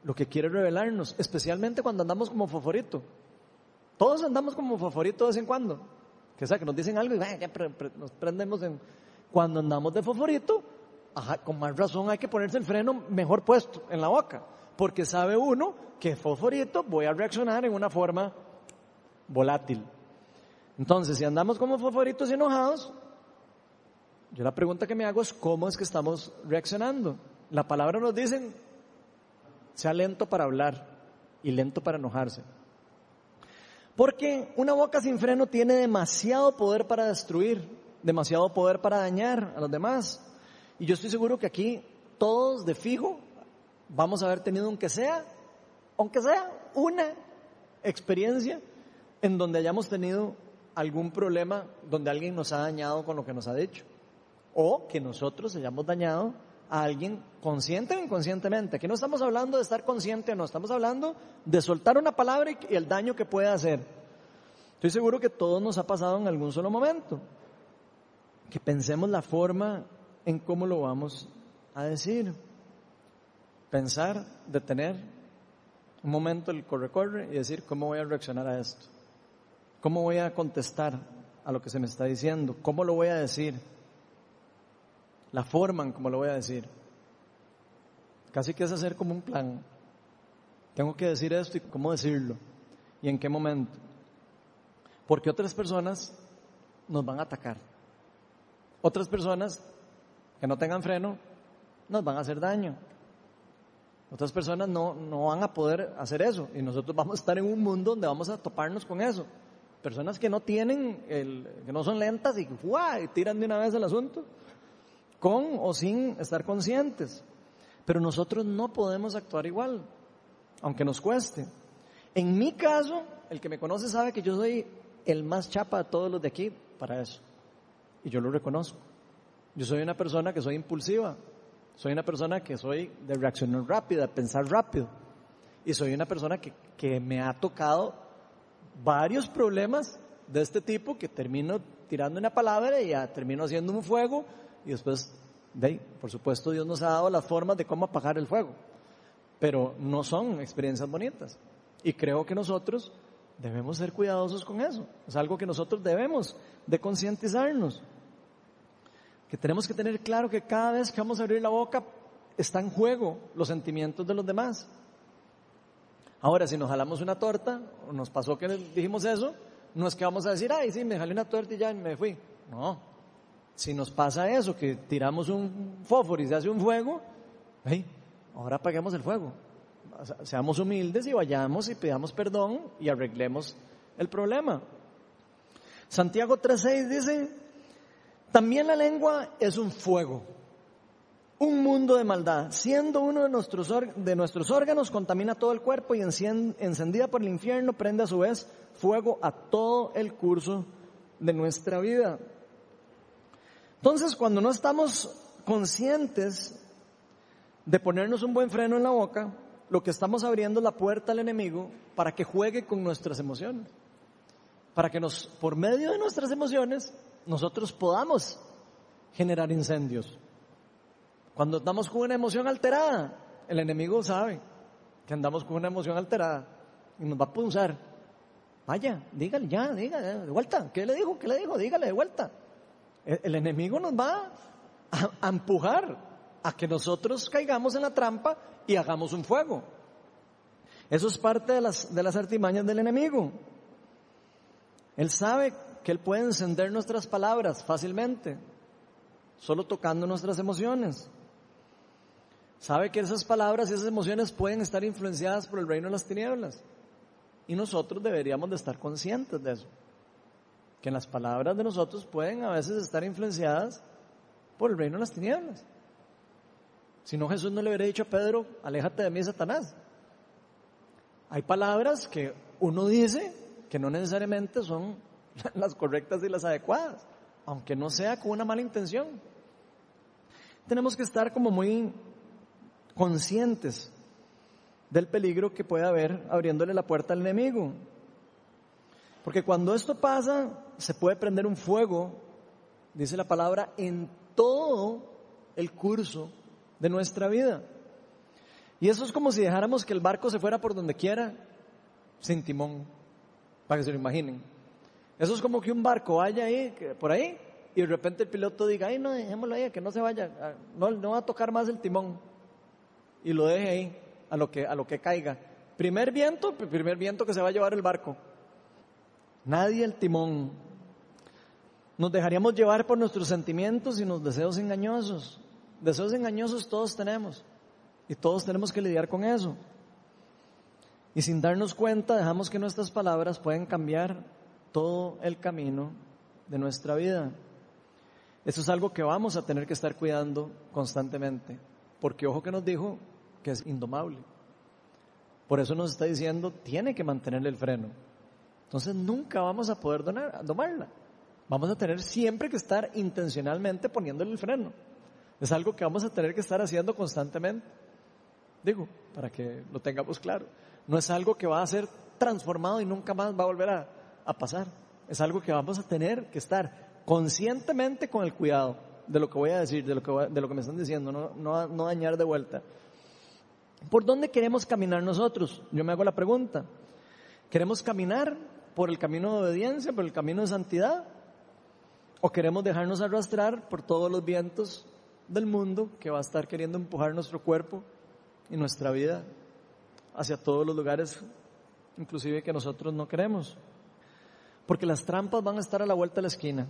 lo que quiere revelarnos, especialmente cuando andamos como favorito. Todos andamos como favorito de vez en cuando. Que sea, que nos dicen algo y nos prendemos en... Cuando andamos de favorito, con más razón hay que ponerse el freno mejor puesto en la boca. Porque sabe uno que favorito voy a reaccionar en una forma volátil. Entonces, si andamos como favoritos enojados, yo la pregunta que me hago es cómo es que estamos reaccionando. La palabra nos dice, sea lento para hablar y lento para enojarse. Porque una boca sin freno tiene demasiado poder para destruir, demasiado poder para dañar a los demás. Y yo estoy seguro que aquí todos de fijo vamos a haber tenido aunque sea, aunque sea una experiencia en donde hayamos tenido algún problema donde alguien nos ha dañado con lo que nos ha dicho. O que nosotros hayamos dañado a alguien consciente o inconscientemente. Aquí no estamos hablando de estar consciente o no, estamos hablando de soltar una palabra y el daño que puede hacer. Estoy seguro que todos nos ha pasado en algún solo momento. Que pensemos la forma en cómo lo vamos a decir. Pensar, detener un momento el corre-corre y decir cómo voy a reaccionar a esto. ¿Cómo voy a contestar a lo que se me está diciendo? ¿Cómo lo voy a decir? La forma en cómo lo voy a decir. Casi que es hacer como un plan. Tengo que decir esto y cómo decirlo. Y en qué momento. Porque otras personas nos van a atacar. Otras personas que no tengan freno nos van a hacer daño. Otras personas no, no van a poder hacer eso. Y nosotros vamos a estar en un mundo donde vamos a toparnos con eso. Personas que no tienen, el, que no son lentas y, y tiran de una vez el asunto, con o sin estar conscientes. Pero nosotros no podemos actuar igual, aunque nos cueste. En mi caso, el que me conoce sabe que yo soy el más chapa de todos los de aquí para eso. Y yo lo reconozco. Yo soy una persona que soy impulsiva. Soy una persona que soy de reaccionar rápida, pensar rápido. Y soy una persona que, que me ha tocado varios problemas de este tipo que termino tirando una palabra y ya termino haciendo un fuego y después, de por supuesto, Dios nos ha dado las formas de cómo apagar el fuego, pero no son experiencias bonitas. Y creo que nosotros debemos ser cuidadosos con eso. Es algo que nosotros debemos de concientizarnos. Que tenemos que tener claro que cada vez que vamos a abrir la boca está en juego los sentimientos de los demás. Ahora, si nos jalamos una torta, o nos pasó que dijimos eso, no es que vamos a decir, ay, sí, me jalé una torta y ya me fui. No. Si nos pasa eso, que tiramos un fósforo y se hace un fuego, hey, ahora apaguemos el fuego. Seamos humildes y vayamos y pidamos perdón y arreglemos el problema. Santiago 3.6 dice, también la lengua es un fuego, un mundo de maldad. Siendo uno de nuestros, de nuestros órganos, contamina todo el cuerpo y encendida por el infierno, prende a su vez fuego a todo el curso de nuestra vida. Entonces, cuando no estamos conscientes de ponernos un buen freno en la boca, lo que estamos abriendo es la puerta al enemigo para que juegue con nuestras emociones. Para que nos, por medio de nuestras emociones, nosotros podamos generar incendios. Cuando estamos con una emoción alterada, el enemigo sabe que andamos con una emoción alterada y nos va a punzar. Vaya, dígale ya, dígale, de vuelta. ¿Qué le dijo? ¿Qué le dijo? Dígale de vuelta. El, enemigo nos va a, empujar a que nosotros caigamos en la trampa y hagamos un fuego. Eso es parte de las, de las artimañas del enemigo. Él sabe que Él puede encender nuestras palabras fácilmente, solo tocando nuestras emociones. Sabe que esas palabras y esas emociones pueden estar influenciadas por el reino de las tinieblas. Y nosotros deberíamos de estar conscientes de eso. Que las palabras de nosotros pueden a veces estar influenciadas por el reino de las tinieblas. Si no, Jesús no le hubiera dicho a Pedro, aléjate de mí, Satanás. Hay palabras que uno dice que no necesariamente son las correctas y las adecuadas, aunque no sea con una mala intención. Tenemos que estar como muy conscientes del peligro que puede haber abriéndole la puerta al enemigo. Porque cuando esto pasa, se puede prender un fuego, dice la palabra, en todo el curso de nuestra vida. Y eso es como si dejáramos que el barco se fuera por donde quiera, sin timón, para que se lo imaginen. Eso es como que un barco vaya ahí, por ahí, y de repente el piloto diga, ay, no, dejémoslo ahí, que no se vaya, no, no va a tocar más el timón y lo deje ahí a lo que, a lo que caiga. Primer viento, primer viento que se va a llevar el barco. Nadie el timón. Nos dejaríamos llevar por nuestros sentimientos y los deseos engañosos. Deseos engañosos todos tenemos y todos tenemos que lidiar con eso. Y sin darnos cuenta dejamos que nuestras palabras pueden cambiar todo el camino de nuestra vida. Eso es algo que vamos a tener que estar cuidando constantemente. Porque ojo que nos dijo que es indomable. Por eso nos está diciendo, tiene que mantener el freno. Entonces nunca vamos a poder domarla. Vamos a tener siempre que estar intencionalmente poniéndole el freno. Es algo que vamos a tener que estar haciendo constantemente. Digo, para que lo tengamos claro. No es algo que va a ser transformado y nunca más va a volver a, pasar. Es algo que vamos a tener que estar conscientemente con el cuidado de lo que voy a decir, de lo que, de lo que me están diciendo, no, no, no dañar de vuelta. ¿Por dónde queremos caminar nosotros? Yo me hago la pregunta. ¿Queremos caminar por el camino de obediencia, por el camino de santidad? ¿O queremos dejarnos arrastrar por todos los vientos del mundo que va a estar queriendo empujar nuestro cuerpo y nuestra vida hacia todos los lugares, inclusive que nosotros no queremos? Porque las trampas van a estar a la vuelta de la esquina.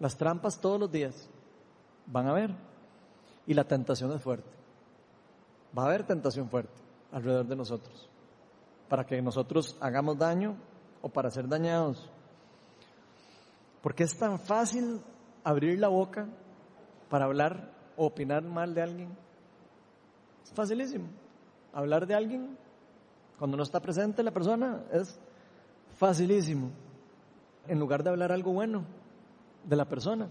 Las trampas todos los días van a haber. Y la tentación es fuerte. Va a haber tentación fuerte alrededor de nosotros. Para que nosotros hagamos daño o para ser dañados. Porque es tan fácil abrir la boca para hablar o opinar mal de alguien. Es facilísimo. Hablar de alguien cuando no está presente la persona es facilísimo. En lugar de hablar algo bueno de la persona.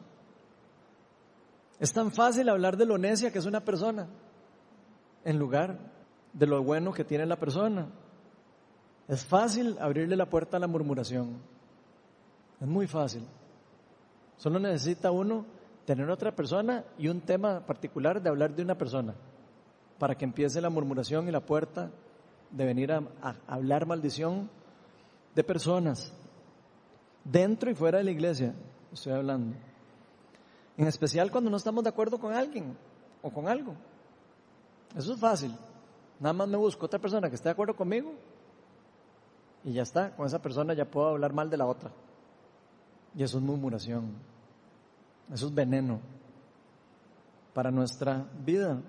Es tan fácil hablar de lo necia que es una persona en lugar de lo bueno que tiene la persona. Es fácil abrirle la puerta a la murmuración. Es muy fácil. Solo necesita uno tener otra persona y un tema particular de hablar de una persona para que empiece la murmuración y la puerta de venir a, a hablar maldición de personas dentro y fuera de la iglesia. Estoy hablando. En especial cuando no estamos de acuerdo con alguien o con algo. Eso es fácil. Nada más me busco otra persona que esté de acuerdo conmigo y ya está, con esa persona ya puedo hablar mal de la otra. Y eso es murmuración, eso es veneno para nuestra vida.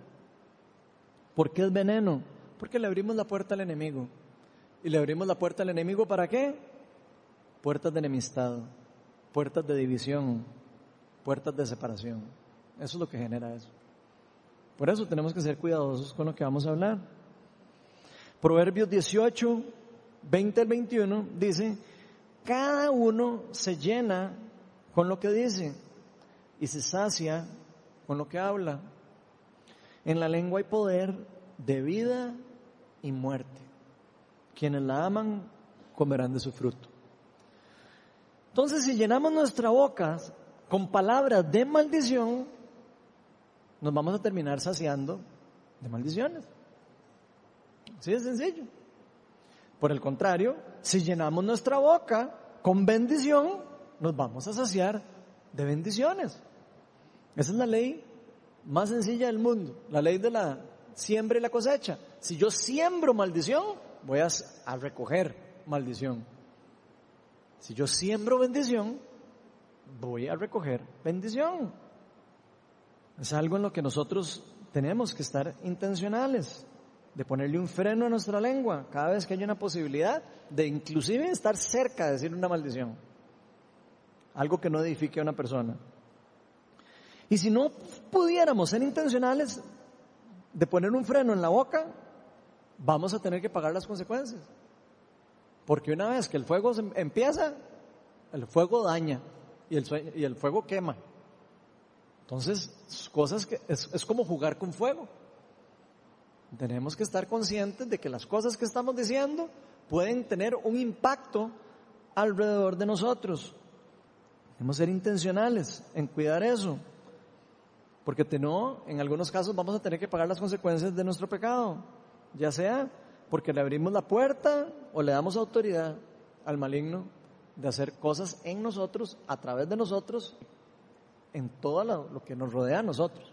¿Por qué es veneno? Porque le abrimos la puerta al enemigo. ¿Y le abrimos la puerta al enemigo para qué? Puertas de enemistad, puertas de división, puertas de separación. Eso es lo que genera eso. Por eso tenemos que ser cuidadosos con lo que vamos a hablar. Proverbios 18, 20 al 21 dice, cada uno se llena con lo que dice y se sacia con lo que habla. En la lengua hay poder de vida y muerte. Quienes la aman comerán de su fruto. Entonces, si llenamos nuestra boca con palabras de maldición, nos vamos a terminar saciando de maldiciones. Así de sencillo. Por el contrario, si llenamos nuestra boca con bendición, nos vamos a saciar de bendiciones. Esa es la ley más sencilla del mundo, la ley de la siembra y la cosecha. Si yo siembro maldición, voy a, recoger maldición. Si yo siembro bendición, voy a recoger bendición. Es algo en lo que nosotros tenemos que estar intencionales, de ponerle un freno a nuestra lengua cada vez que hay una posibilidad de inclusive estar cerca de decir una maldición. Algo que no edifique a una persona. Y si no pudiéramos ser intencionales de poner un freno en la boca, vamos a tener que pagar las consecuencias. Porque una vez que el fuego empieza, el fuego daña y el, y el fuego quema. Entonces, cosas que es, como jugar con fuego. Tenemos que estar conscientes de que las cosas que estamos diciendo pueden tener un impacto alrededor de nosotros. Debemos ser intencionales en cuidar eso. Porque no, en algunos casos vamos a tener que pagar las consecuencias de nuestro pecado. Ya sea porque le abrimos la puerta o le damos autoridad al maligno de hacer cosas en nosotros, a través de nosotros, en todo lo, que nos rodea a nosotros.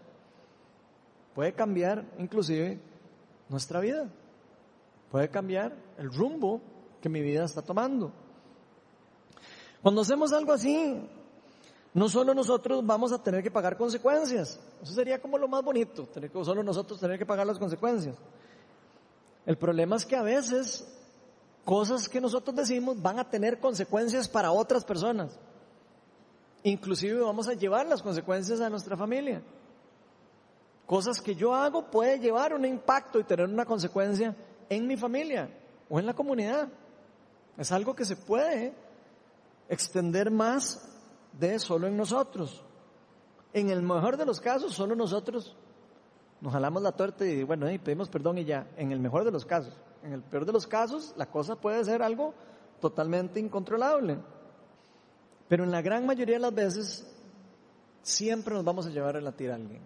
Puede cambiar inclusive nuestra vida. Puede cambiar el rumbo que mi vida está tomando. Cuando hacemos algo así, no solo nosotros vamos a tener que pagar consecuencias. Eso sería como lo más bonito, tener que solo nosotros tener que pagar las consecuencias. El problema es que a veces cosas que nosotros decimos van a tener consecuencias para otras personas. Inclusive vamos a llevar las consecuencias a nuestra familia. Cosas que yo hago puede llevar un impacto y tener una consecuencia en mi familia o en la comunidad. Es algo que se puede extender más de solo en nosotros. En el mejor de los casos, solo nosotros nos jalamos la torta y bueno, y pedimos perdón y ya. En el mejor de los casos. En el peor de los casos, la cosa puede ser algo totalmente incontrolable. Pero en la gran mayoría de las veces siempre nos vamos a llevar a la tira a alguien.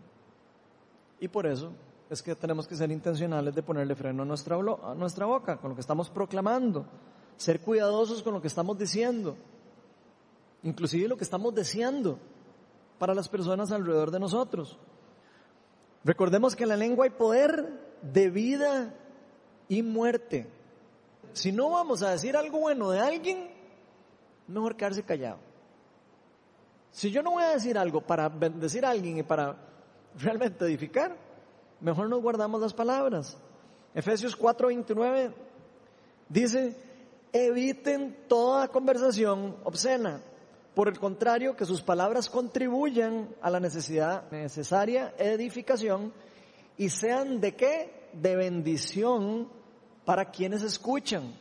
Y por eso es que tenemos que ser intencionales de ponerle freno a nuestra, boca, con lo que estamos proclamando, ser cuidadosos con lo que estamos diciendo, inclusive lo que estamos deseando para las personas alrededor de nosotros. Recordemos que en la lengua hay poder de vida y muerte. Si no vamos a decir algo bueno de alguien, mejor quedarse callado. Si yo no voy a decir algo para bendecir a alguien y para realmente edificar, mejor nos guardamos las palabras. Efesios 4:29 dice, eviten toda conversación obscena. Por el contrario, que sus palabras contribuyan a la necesidad necesaria edificación y sean de qué? De bendición para quienes escuchan.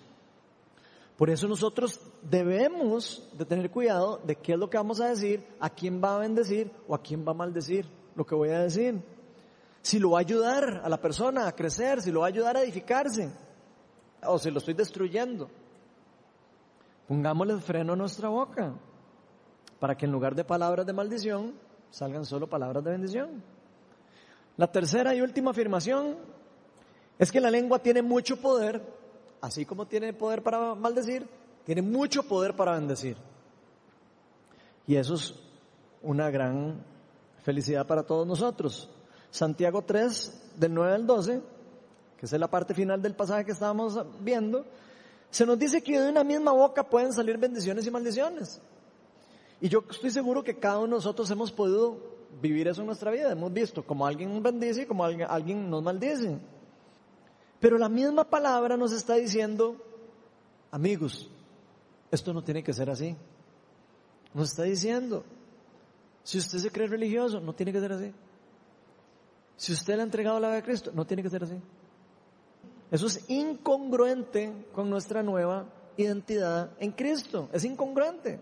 Por eso nosotros debemos de tener cuidado de qué es lo que vamos a decir, a quién va a bendecir o a quién va a maldecir lo que voy a decir. Si lo va a ayudar a la persona a crecer, si lo va a ayudar a edificarse o si lo estoy destruyendo. Pongámosle freno a nuestra boca para que en lugar de palabras de maldición salgan solo palabras de bendición. La tercera y última afirmación es que la lengua tiene mucho poder así como tiene poder para maldecir, tiene mucho poder para bendecir. Y eso es una gran felicidad para todos nosotros. Santiago 3, del 9 al 12, que es la parte final del pasaje que estábamos viendo, se nos dice que de una misma boca pueden salir bendiciones y maldiciones. Y yo estoy seguro que cada uno de nosotros hemos podido vivir eso en nuestra vida. Hemos visto como alguien nos bendice y como alguien, nos maldice. Pero la misma palabra nos está diciendo, amigos, esto no tiene que ser así. Nos está diciendo, si usted se cree religioso, no tiene que ser así. Si usted le ha entregado la vida a Cristo, no tiene que ser así. Eso es incongruente con nuestra nueva identidad en Cristo. Es incongruente.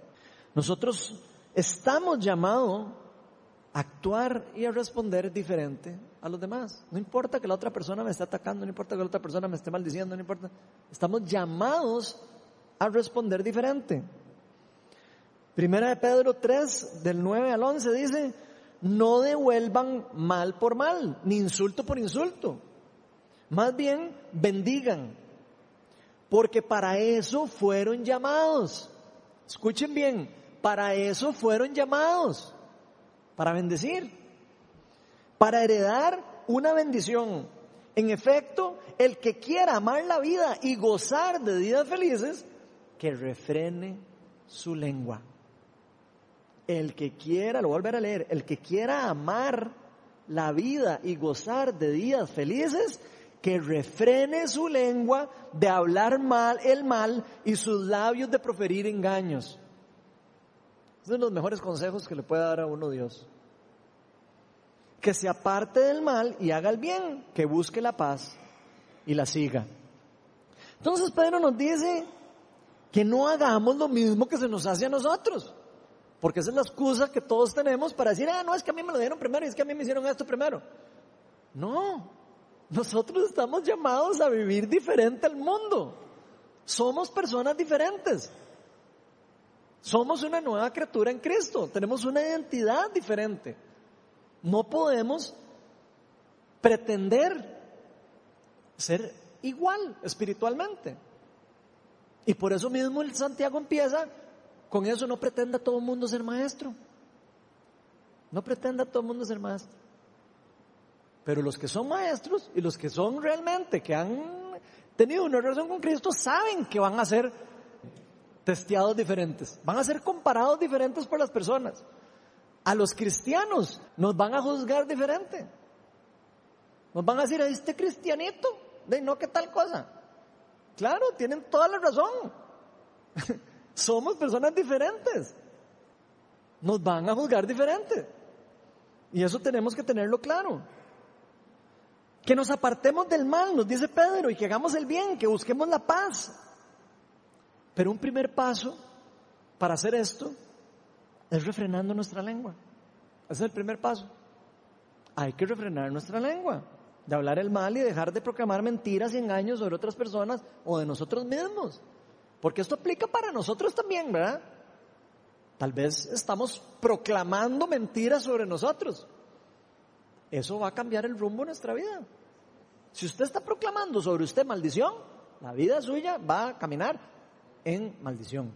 Nosotros estamos llamados actuar y a responder diferente a los demás. No importa que la otra persona me esté atacando, no importa que la otra persona me esté maldiciendo, no importa. Estamos llamados a responder diferente. Primera de Pedro 3, del 9 al 11 dice, no devuelvan mal por mal, ni insulto por insulto. Más bien, bendigan, porque para eso fueron llamados. Escuchen bien, para eso fueron llamados, para bendecir, para heredar una bendición. En efecto, el que quiera amar la vida y gozar de vidas felices, que refrene su lengua. El que quiera, lo volver a leer, el que quiera amar la vida y gozar de días felices, que refrene su lengua de hablar mal el mal y sus labios de proferir engaños. Esos son los mejores consejos que le puede dar a uno Dios. Que se aparte del mal y haga el bien, que busque la paz y la siga. Entonces Pedro nos dice que no hagamos lo mismo que se nos hace a nosotros. Porque esa es la excusa que todos tenemos para decir, ah, no, es que a mí me lo dieron primero y es que a mí me hicieron esto primero. No, nosotros estamos llamados a vivir diferente al mundo. Somos personas diferentes. Somos una nueva criatura en Cristo. Tenemos una identidad diferente. No podemos pretender ser igual espiritualmente. Y por eso mismo el Santiago empieza con eso no pretenda todo el mundo ser maestro. No pretenda todo el mundo ser maestro. Pero los que son maestros y los que son realmente, que han tenido una relación con Cristo, saben que van a ser testeados diferentes, van a ser comparados diferentes por las personas. A los cristianos nos van a juzgar diferente. Nos van a decir, este cristianito, de no que tal cosa. Claro, tienen toda la razón. Somos personas diferentes. Nos van a juzgar diferente. Y eso tenemos que tenerlo claro. Que nos apartemos del mal, nos dice Pedro, y que hagamos el bien, que busquemos la paz. Pero un primer paso para hacer esto es refrenando nuestra lengua. Ese es el primer paso. Hay que refrenar nuestra lengua, de hablar el mal y dejar de proclamar mentiras y engaños sobre otras personas o de nosotros mismos. Porque esto aplica para nosotros también, ¿verdad? Tal vez estamos proclamando mentiras sobre nosotros eso va a cambiar el rumbo de nuestra vida. Si usted está proclamando sobre usted maldición, la vida suya va a caminar en maldición.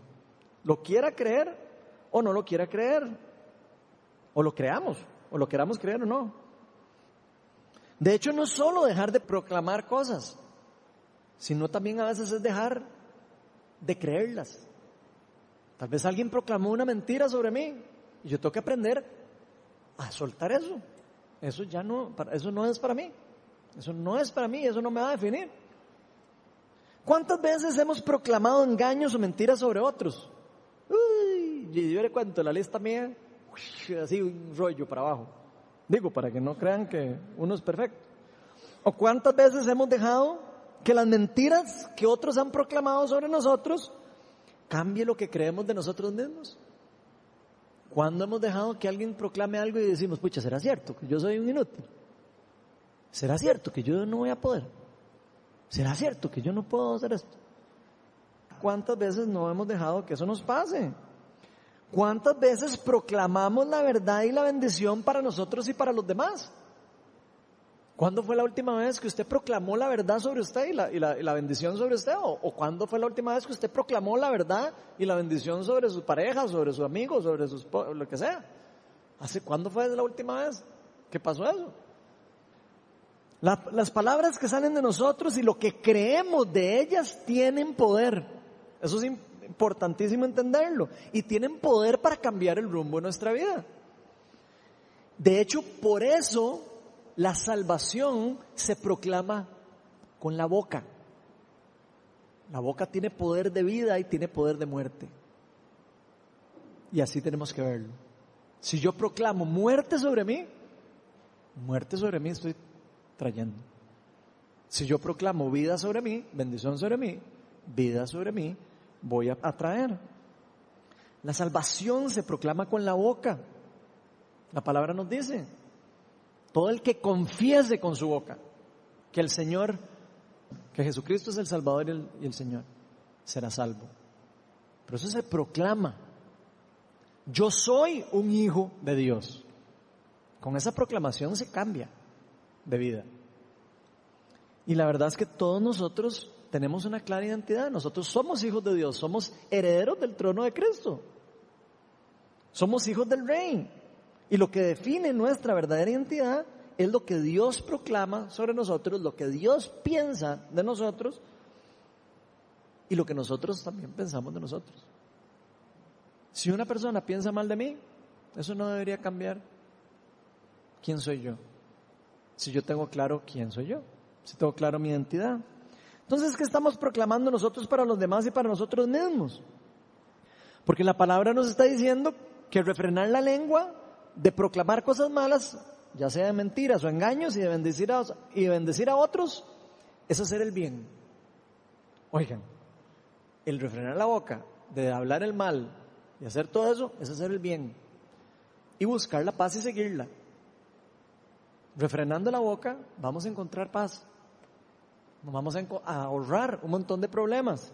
Lo quiera creer o no lo quiera creer. O lo creamos, o lo queramos creer o no. De hecho, no solo dejar de proclamar cosas, sino también a veces es dejar de creerlas. Tal vez alguien proclamó una mentira sobre mí y yo tengo que aprender a soltar eso. Eso ya no, eso no es para mí. Eso no es para mí, eso no me va a definir. ¿Cuántas veces hemos proclamado engaños o mentiras sobre otros? Uy, yo le cuento la lista mía, así un rollo para abajo. Digo, para que no crean que uno es perfecto. ¿O cuántas veces hemos dejado que las mentiras que otros han proclamado sobre nosotros cambie lo que creemos de nosotros mismos? ¿Cuándo hemos dejado que alguien proclame algo y decimos, pucha, ¿será cierto que yo soy un inútil? ¿Será cierto que yo no voy a poder? ¿Será cierto que yo no puedo hacer esto? ¿Cuántas veces no hemos dejado que eso nos pase? ¿Cuántas veces proclamamos la verdad y la bendición para nosotros y para los demás? ¿Cuándo fue la última vez que usted proclamó la verdad sobre usted y la, y la, bendición sobre usted? ¿O, ¿O, cuándo fue la última vez que usted proclamó la verdad y la bendición sobre su pareja, sobre su amigo, sobre sus, lo que sea? ¿Hace cuándo fue la última vez que pasó eso? La- las palabras que salen de nosotros y lo que creemos de ellas tienen poder. Eso es im- importantísimo entenderlo. Y tienen poder para cambiar el rumbo de nuestra vida. De hecho, por eso la salvación se proclama con la boca. La boca tiene poder de vida y tiene poder de muerte. Y así tenemos que verlo. Si yo proclamo muerte sobre mí, muerte sobre mí estoy trayendo. Si yo proclamo vida sobre mí, bendición sobre mí, vida sobre mí, voy a atraer. La salvación se proclama con la boca. La palabra nos dice, todo el que confiese con su boca que el Señor, que Jesucristo es el Salvador y el, y el Señor, será salvo. Pero eso se proclama. Yo soy un hijo de Dios. Con esa proclamación se cambia de vida. Y la verdad es que todos nosotros tenemos una clara identidad. Nosotros somos hijos de Dios, somos herederos del trono de Cristo. Somos hijos del rey. Y lo que define nuestra verdadera identidad es lo que Dios proclama sobre nosotros, lo que Dios piensa de nosotros y lo que nosotros también pensamos de nosotros. Si una persona piensa mal de mí, eso no debería cambiar quién soy yo. Si yo tengo claro quién soy yo, si tengo claro mi identidad. Entonces, ¿qué estamos proclamando nosotros para los demás y para nosotros mismos? Porque la palabra nos está diciendo que refrenar la lengua de proclamar cosas malas, ya sea de mentiras o engaños y de bendecir a, y de bendecir a otros, es hacer el bien. Oigan, el refrenar la boca de hablar el mal y hacer todo eso es hacer el bien. Y buscar la paz y seguirla. Refrenando la boca vamos a encontrar paz. Nos vamos a, ahorrar un montón de problemas.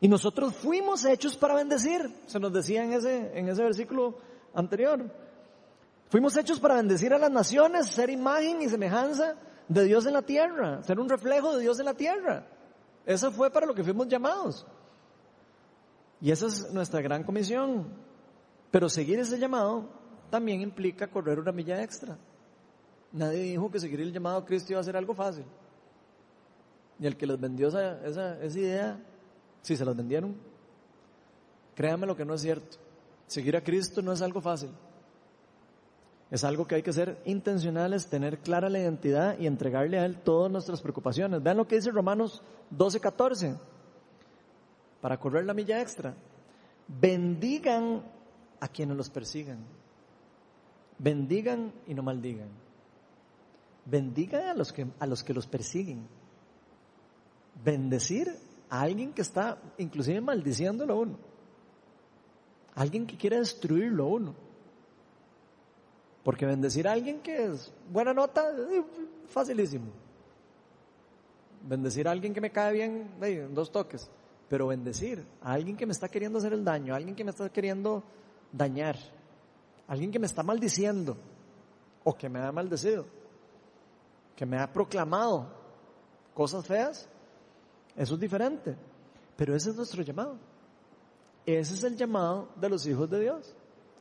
Y nosotros fuimos hechos para bendecir, se nos decía en ese, en ese versículo anterior. Fuimos hechos para bendecir a las naciones, ser imagen y semejanza de Dios en la tierra, ser un reflejo de Dios en la tierra. Eso fue para lo que fuimos llamados. Y esa es nuestra gran comisión. Pero seguir ese llamado también implica correr una milla extra. Nadie dijo que seguir el llamado a Cristo iba a ser algo fácil. Y el que les vendió esa, esa, esa idea, si se las vendieron, créanme lo que no es cierto. Seguir a Cristo no es algo fácil. Es algo que hay que ser intencionales, tener clara la identidad y entregarle a Él todas nuestras preocupaciones. Vean lo que dice Romanos 12, 14. Para correr la milla extra. Bendigan a quienes los persigan. Bendigan y no maldigan. Bendigan a los que, a los, que los persiguen. Bendecir a alguien que está inclusive maldiciéndolo a uno. Alguien que quiere destruirlo a uno. Porque bendecir a alguien que es buena nota, eh, facilísimo. Bendecir a alguien que me cae bien, eh, en dos toques. Pero bendecir a alguien que me está queriendo hacer el daño, a alguien que me está queriendo dañar, a alguien que me está maldiciendo o que me ha maldecido, que me ha proclamado cosas feas, eso es diferente. Pero ese es nuestro llamado. Ese es el llamado de los hijos de Dios.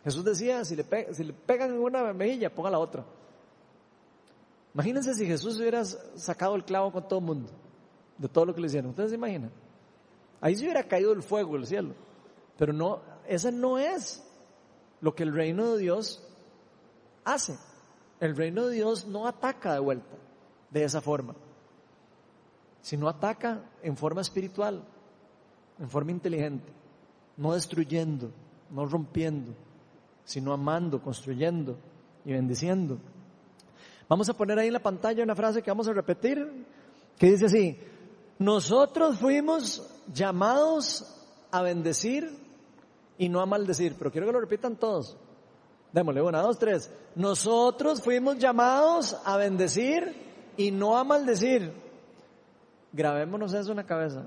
Jesús decía, si le, pe- si le pegan en una mejilla, ponga la otra. Imagínense si Jesús hubiera sacado el clavo con todo el mundo, de todo lo que le hicieron. ¿Ustedes se imaginan? Ahí se hubiera caído el fuego del cielo. Pero no, esa no es lo que el reino de Dios hace. El reino de Dios no ataca de vuelta de esa forma, sino ataca en forma espiritual, en forma inteligente, no destruyendo, no rompiendo, sino amando, construyendo y bendiciendo. Vamos a poner ahí en la pantalla una frase que vamos a repetir, que dice así, nosotros fuimos llamados a bendecir y no a maldecir, pero quiero que lo repitan todos. Démosle, una, dos, tres. Nosotros fuimos llamados a bendecir y no a maldecir. Grabémonos eso en la cabeza.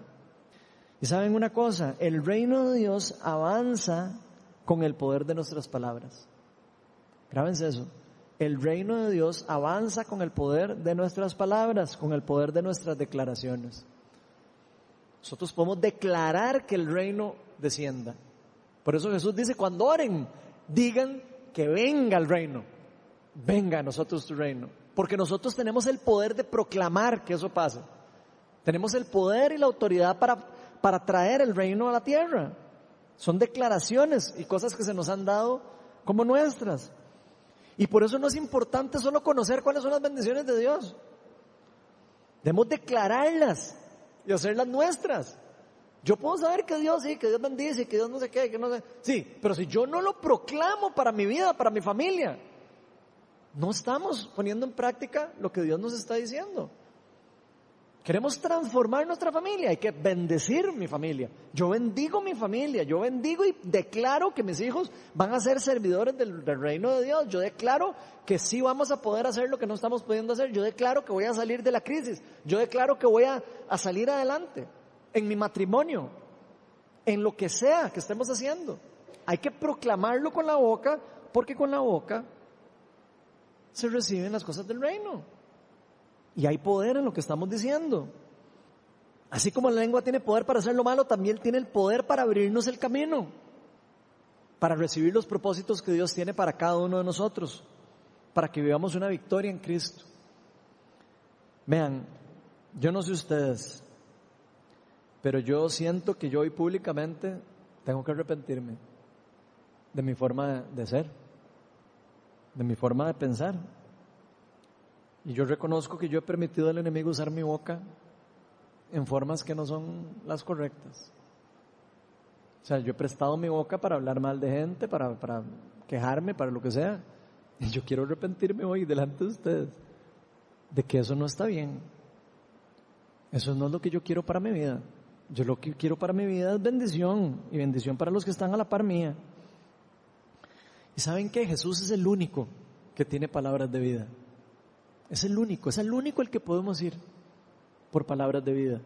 Y saben una cosa, el reino de Dios avanza con el poder de nuestras palabras. Grábense eso. El reino de Dios avanza con el poder de nuestras palabras, con el poder de nuestras declaraciones. Nosotros podemos declarar que el reino descienda. Por eso Jesús dice, cuando oren, digan que venga el reino. Venga a nosotros tu reino. Porque nosotros tenemos el poder de proclamar que eso pase. Tenemos el poder y la autoridad para, para traer el reino a la tierra. Son declaraciones y cosas que se nos han dado como nuestras. Y por eso no es importante solo conocer cuáles son las bendiciones de Dios. Debemos declararlas y hacerlas nuestras. Yo puedo saber que Dios sí, que Dios bendice, que Dios no sé qué, que no sé. Sí, pero si yo no lo proclamo para mi vida, para mi familia, no estamos poniendo en práctica lo que Dios nos está diciendo. Queremos transformar nuestra familia, hay que bendecir mi familia. Yo bendigo mi familia, yo bendigo y declaro que mis hijos van a ser servidores del, reino de Dios. Yo declaro que sí vamos a poder hacer lo que no estamos pudiendo hacer. Yo declaro que voy a salir de la crisis. Yo declaro que voy a, a salir adelante en mi matrimonio, en lo que sea que estemos haciendo. Hay que proclamarlo con la boca porque con la boca se reciben las cosas del reino. Y hay poder en lo que estamos diciendo. Así como la lengua tiene poder para hacer lo malo, también tiene el poder para abrirnos el camino, para recibir los propósitos que Dios tiene para cada uno de nosotros, para que vivamos una victoria en Cristo. Vean, yo no sé ustedes, pero yo siento que yo hoy públicamente tengo que arrepentirme de mi forma de ser, de mi forma de pensar. Y yo reconozco que yo he permitido al enemigo usar mi boca en formas que no son las correctas. O sea, yo he prestado mi boca para hablar mal de gente, para, para quejarme, para lo que sea. Y yo quiero arrepentirme hoy delante de ustedes de que eso no está bien. Eso no es lo que yo quiero para mi vida. Yo lo que quiero para mi vida es bendición y bendición para los que están a la par mía. Y saben que Jesús es el único que tiene palabras de vida. Es el único, es el único el que podemos ir por palabras de vida.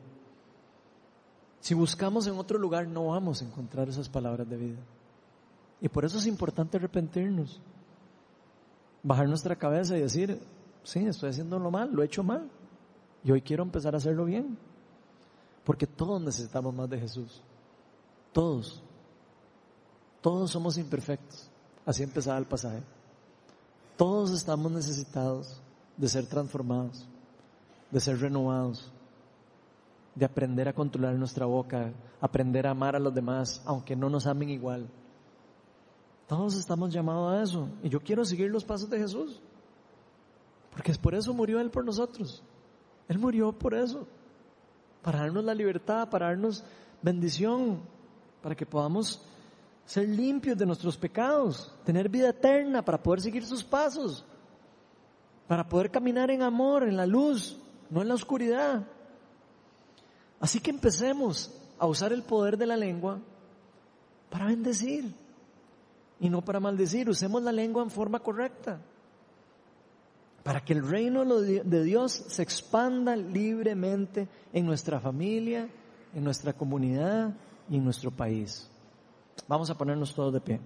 Si buscamos en otro lugar no vamos a encontrar esas palabras de vida. Y por eso es importante arrepentirnos. Bajar nuestra cabeza y decir, sí, estoy haciendo lo mal, lo he hecho mal. Y hoy quiero empezar a hacerlo bien. Porque todos necesitamos más de Jesús. Todos. Todos somos imperfectos. Así empezaba el pasaje. Todos estamos necesitados de ser transformados, de ser renovados, de aprender a controlar nuestra boca, aprender a amar a los demás, aunque no nos amen igual. Todos estamos llamados a eso. Y yo quiero seguir los pasos de Jesús. Porque es por eso murió Él por nosotros. Él murió por eso. Para darnos la libertad, para darnos bendición, para que podamos ser limpios de nuestros pecados, tener vida eterna, para poder seguir sus pasos para poder caminar en amor, en la luz, no en la oscuridad. Así que empecemos a usar el poder de la lengua para bendecir y no para maldecir. Usemos la lengua en forma correcta para que el reino de Dios se expanda libremente en nuestra familia, en nuestra comunidad y en nuestro país. Vamos a ponernos todos de pie.